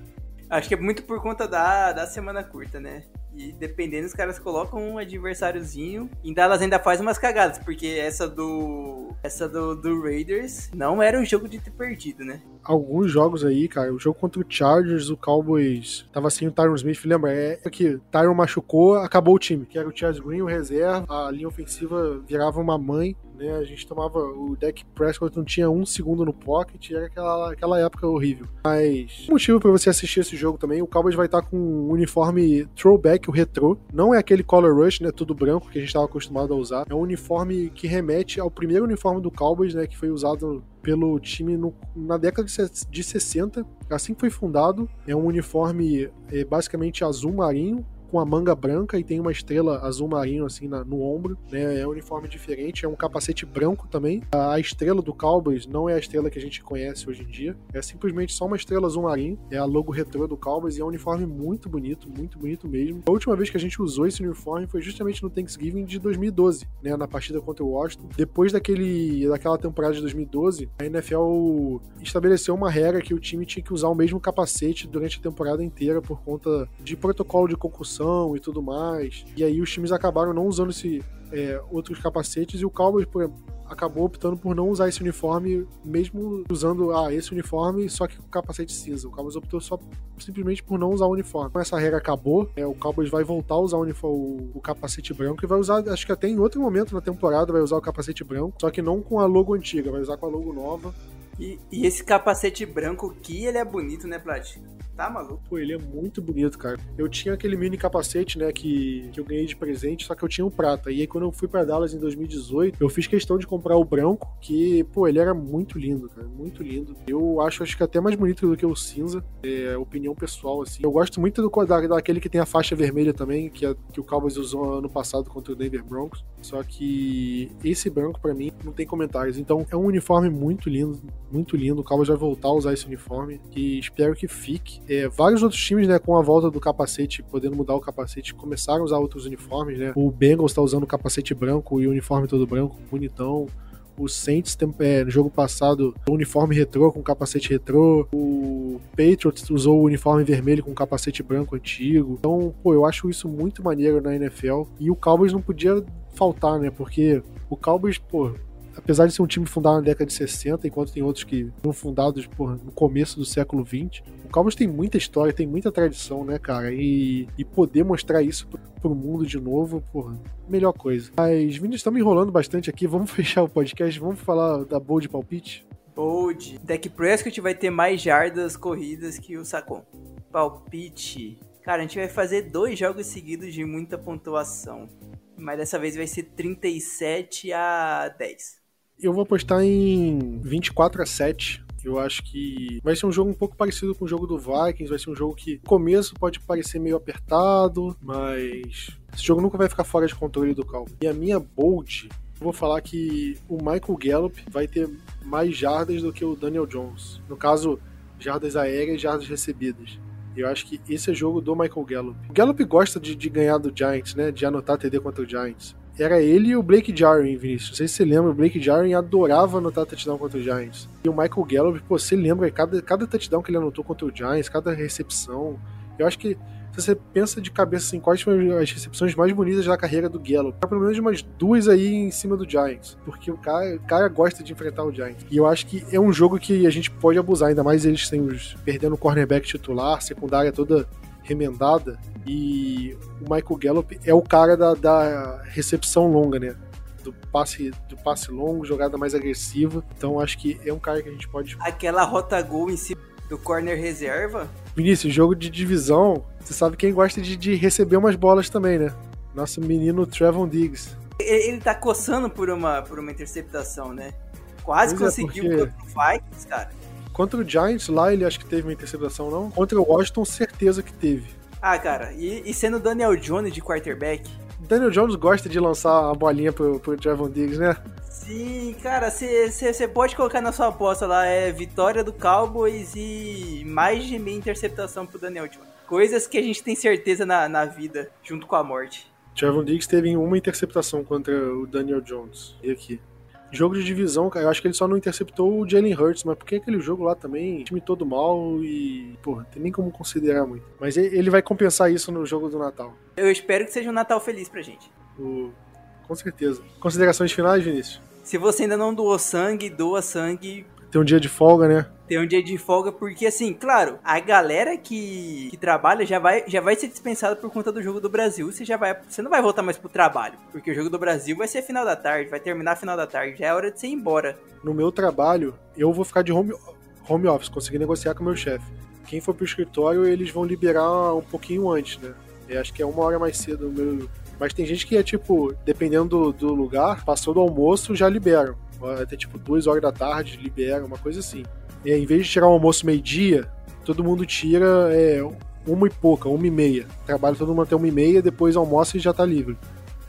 Acho que é muito por conta da, da semana curta, né? E dependendo, os caras colocam um adversáriozinho. Em Dallas ainda faz umas cagadas, porque essa do. Essa do, do Raiders não era um jogo de ter perdido, né? Alguns jogos aí, cara, o jogo contra o Chargers, o Cowboys tava sem o Tyron Smith, lembra? É que Tyron machucou, acabou o time, que era o Charles Green, o reserva, a linha ofensiva virava uma mãe né? A gente tomava. O deck Prescott não tinha um segundo no pocket, era aquela, aquela época horrível. Mas. motivo para você assistir esse jogo também: o Cowboys vai estar com um uniforme throwback, o retrô. Não é aquele color rush, né? Tudo branco que a gente estava acostumado a usar. É um uniforme que remete ao primeiro uniforme do Cowboys, né? Que foi usado pelo time no, na década de 60, assim que foi fundado. É um uniforme é, basicamente azul marinho, com a manga branca e tem uma estrela azul marinho assim na, no ombro, né? É um uniforme diferente, é um capacete branco também. A, a, estrela do Cowboys não é a estrela que a gente conhece hoje em dia, é simplesmente só uma estrela azul marinho, é a logo retrô do Cowboys e é um uniforme muito bonito, muito bonito mesmo. A última vez que a gente usou esse uniforme foi justamente no Thanksgiving de 2012, né, na partida contra o Washington. Depois daquele daquela temporada de 2012, a NFL estabeleceu uma regra que o time tinha que usar o mesmo capacete durante a temporada inteira por conta de protocolo de concussão e tudo mais. E aí os times acabaram não usando esse é, outros capacetes e o Cowboys por, acabou optando por não usar esse uniforme, mesmo usando ah, esse uniforme, só que com capacete cinza. O Cowboys optou só simplesmente por não usar o uniforme. Como essa regra acabou, é, o Cowboys vai voltar a usar o, uniforme, o, capacete branco e vai usar, acho que até em outro momento na temporada vai usar o capacete branco, só que não com a logo antiga, vai usar com a logo nova. E, e esse capacete branco que ele é bonito, né, Plat? Tá maluco? Pô, ele é muito bonito, cara. Eu tinha aquele mini capacete, né, que, que eu ganhei de presente, só que eu tinha o prata. E aí, quando eu fui para Dallas em 2018, eu fiz questão de comprar o branco, que, pô, ele era muito lindo, cara. Muito lindo. Eu acho, acho que até mais bonito do que o cinza. É opinião pessoal, assim. Eu gosto muito do, da, daquele que tem a faixa vermelha também, que, é, que o Cowboys usou ano passado contra o Denver Broncos. Só que esse branco, para mim, não tem comentários. Então, é um uniforme muito lindo, muito lindo. O Cowboys vai voltar a usar esse uniforme e espero que fique. É, vários outros times, né, com a volta do capacete, podendo mudar o capacete, começaram a usar outros uniformes, né? O Bengals está usando o capacete branco e o uniforme todo branco, bonitão. O Saints, é, no jogo passado, o uniforme retrô com capacete retrô. O Patriots usou o uniforme vermelho com capacete branco antigo. Então, pô, eu acho isso muito maneiro na NFL. E o Cowboys não podia faltar, né? Porque o Cowboys, pô, apesar de ser um time fundado na década de 60, enquanto tem outros que foram fundados porra, no começo do século 20, o Cowboys tem muita história, tem muita tradição, né, cara? E, e poder mostrar isso pro, pro mundo de novo, porra, melhor coisa. Mas, Vinícius, estamos enrolando bastante aqui, vamos fechar o podcast, vamos falar da bold palpite? Bold. Deck Prescott vai ter mais jardas corridas que o Sacon. Palpite. Cara, a gente vai fazer dois jogos seguidos de muita pontuação. Mas dessa vez vai ser 37 a 10 eu vou apostar em 24 a 7. Eu acho que vai ser um jogo um pouco parecido com o jogo do Vikings. Vai ser um jogo que, começo, pode parecer meio apertado, mas esse jogo nunca vai ficar fora de controle do Calvo. E a minha bold, vou falar que o Michael Gallup vai ter mais jardas do que o Daniel Jones. No caso, jardas aéreas e jardas recebidas. Eu acho que esse é jogo do Michael Gallup. O Gallup gosta de, de ganhar do Giants, né? De anotar TD contra o Giants. Era ele e o Blake Jarwin, Vinícius. Não sei se você lembra, o Blake Jarwin adorava anotar touchdown contra o Giants. E o Michael Gallup, pô, você lembra cada, cada touchdown que ele anotou contra o Giants, cada recepção. Eu acho que se você pensa de cabeça assim, quais foram as recepções mais bonitas da carreira do Gallup, pelo menos umas duas aí em cima do Giants, porque o cara, o cara gosta de enfrentar o Giants. E eu acho que é um jogo que a gente pode abusar, ainda mais eles têm os, perdendo o cornerback titular, secundária toda remendada, e o Michael Gallup é o cara da, da recepção longa, né? do passe, do passe longo, jogada mais agressiva. Então acho que é um cara que a gente pode. Aquela rota gol em cima do corner reserva. Vinícius, jogo de divisão, você sabe quem gosta de, de receber umas bolas também, né? Nosso menino Trevon Diggs. Ele, ele tá coçando por uma, por uma interceptação, né? Quase pois é, conseguiu é, porque... contra o Vikings, cara. Contra o Giants lá, ele acho que teve uma interceptação, não? Contra o Washington, certeza que teve. Ah, cara, e, e sendo Daniel Jones de quarterback? Daniel Jones gosta de lançar a bolinha pro, pro Trevon Diggs, né? Sim, cara, você pode colocar na sua aposta lá, é vitória do Cowboys e mais de meia interceptação pro Daniel Jones. Coisas que a gente tem certeza na, na vida, junto com a morte. Trevon Diggs teve uma interceptação contra o Daniel Jones. E aqui. Jogo de divisão, cara, eu acho que ele só não interceptou o Jalen Hurts, mas porque aquele jogo lá também, time todo mal e, porra, tem nem como considerar muito. Mas ele vai compensar isso no jogo do Natal. Eu espero que seja um Natal feliz pra gente. O... Com certeza. Considerações finais, Vinícius? Se você ainda não doou sangue, doa sangue. Tem um dia de folga, né? Tem um dia de folga, porque assim, claro, a galera que, que trabalha já vai, já vai ser dispensada por conta do jogo do Brasil. Você já vai. Você não vai voltar mais pro trabalho. Porque o jogo do Brasil vai ser final da tarde, vai terminar final da tarde. Já é hora de você ir embora. No meu trabalho, eu vou ficar de home, home office, conseguir negociar com o meu chefe. Quem for pro escritório, eles vão liberar um pouquinho antes, né? Eu acho que é uma hora mais cedo meu, mas tem gente que é tipo, dependendo do, do lugar, passou do almoço, já liberam. Até tipo duas horas da tarde, liberam, uma coisa assim. E em vez de tirar o almoço meio-dia, todo mundo tira é, uma e pouca, uma e meia. Trabalha todo mundo até uma e meia, depois almoça e já tá livre.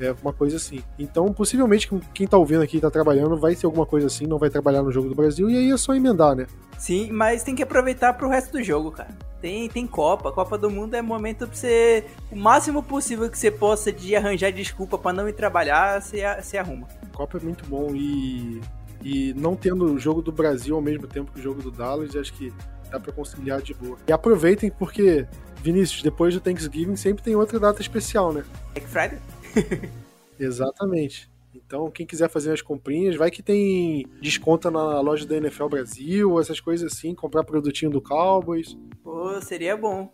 É uma coisa assim. Então, possivelmente, quem tá ouvindo aqui e tá trabalhando vai ser alguma coisa assim, não vai trabalhar no jogo do Brasil, e aí é só emendar, né? Sim, mas tem que aproveitar pro resto do jogo, cara. Tem, tem Copa. Copa do Mundo é momento pra você. O máximo possível que você possa de arranjar desculpa para não ir trabalhar, você, você arruma. Copa é muito bom e. E não tendo o jogo do Brasil ao mesmo tempo que o jogo do Dallas, acho que dá pra conciliar de boa. E aproveitem porque, Vinícius, depois do Thanksgiving sempre tem outra data especial, né? Black Friday? Exatamente. Então, quem quiser fazer as comprinhas, vai que tem desconto na loja da NFL Brasil, essas coisas assim, comprar produtinho do Cowboys. Pô, seria bom.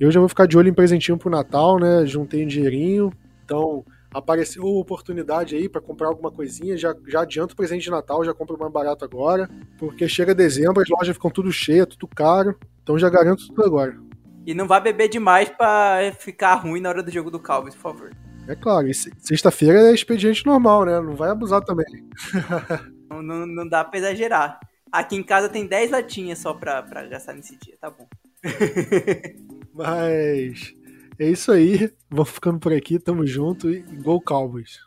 Eu já vou ficar de olho em presentinho pro Natal, né? Juntei um dinheirinho. Então, apareceu oportunidade aí para comprar alguma coisinha, já, já adianto o presente de Natal, já compro mais barato agora, porque chega dezembro, as lojas ficam tudo cheias, tudo caro, então já garanto tudo agora. E não vá beber demais para ficar ruim na hora do jogo do Cowboys, por favor. É claro, e sexta-feira é expediente normal, né? Não vai abusar também. não, não, não, dá pra exagerar. Aqui em casa tem 10 latinhas só pra, pra gastar nesse dia, tá bom. Mas é isso aí. Vamos ficando por aqui, tamo junto e Gol Cowboys.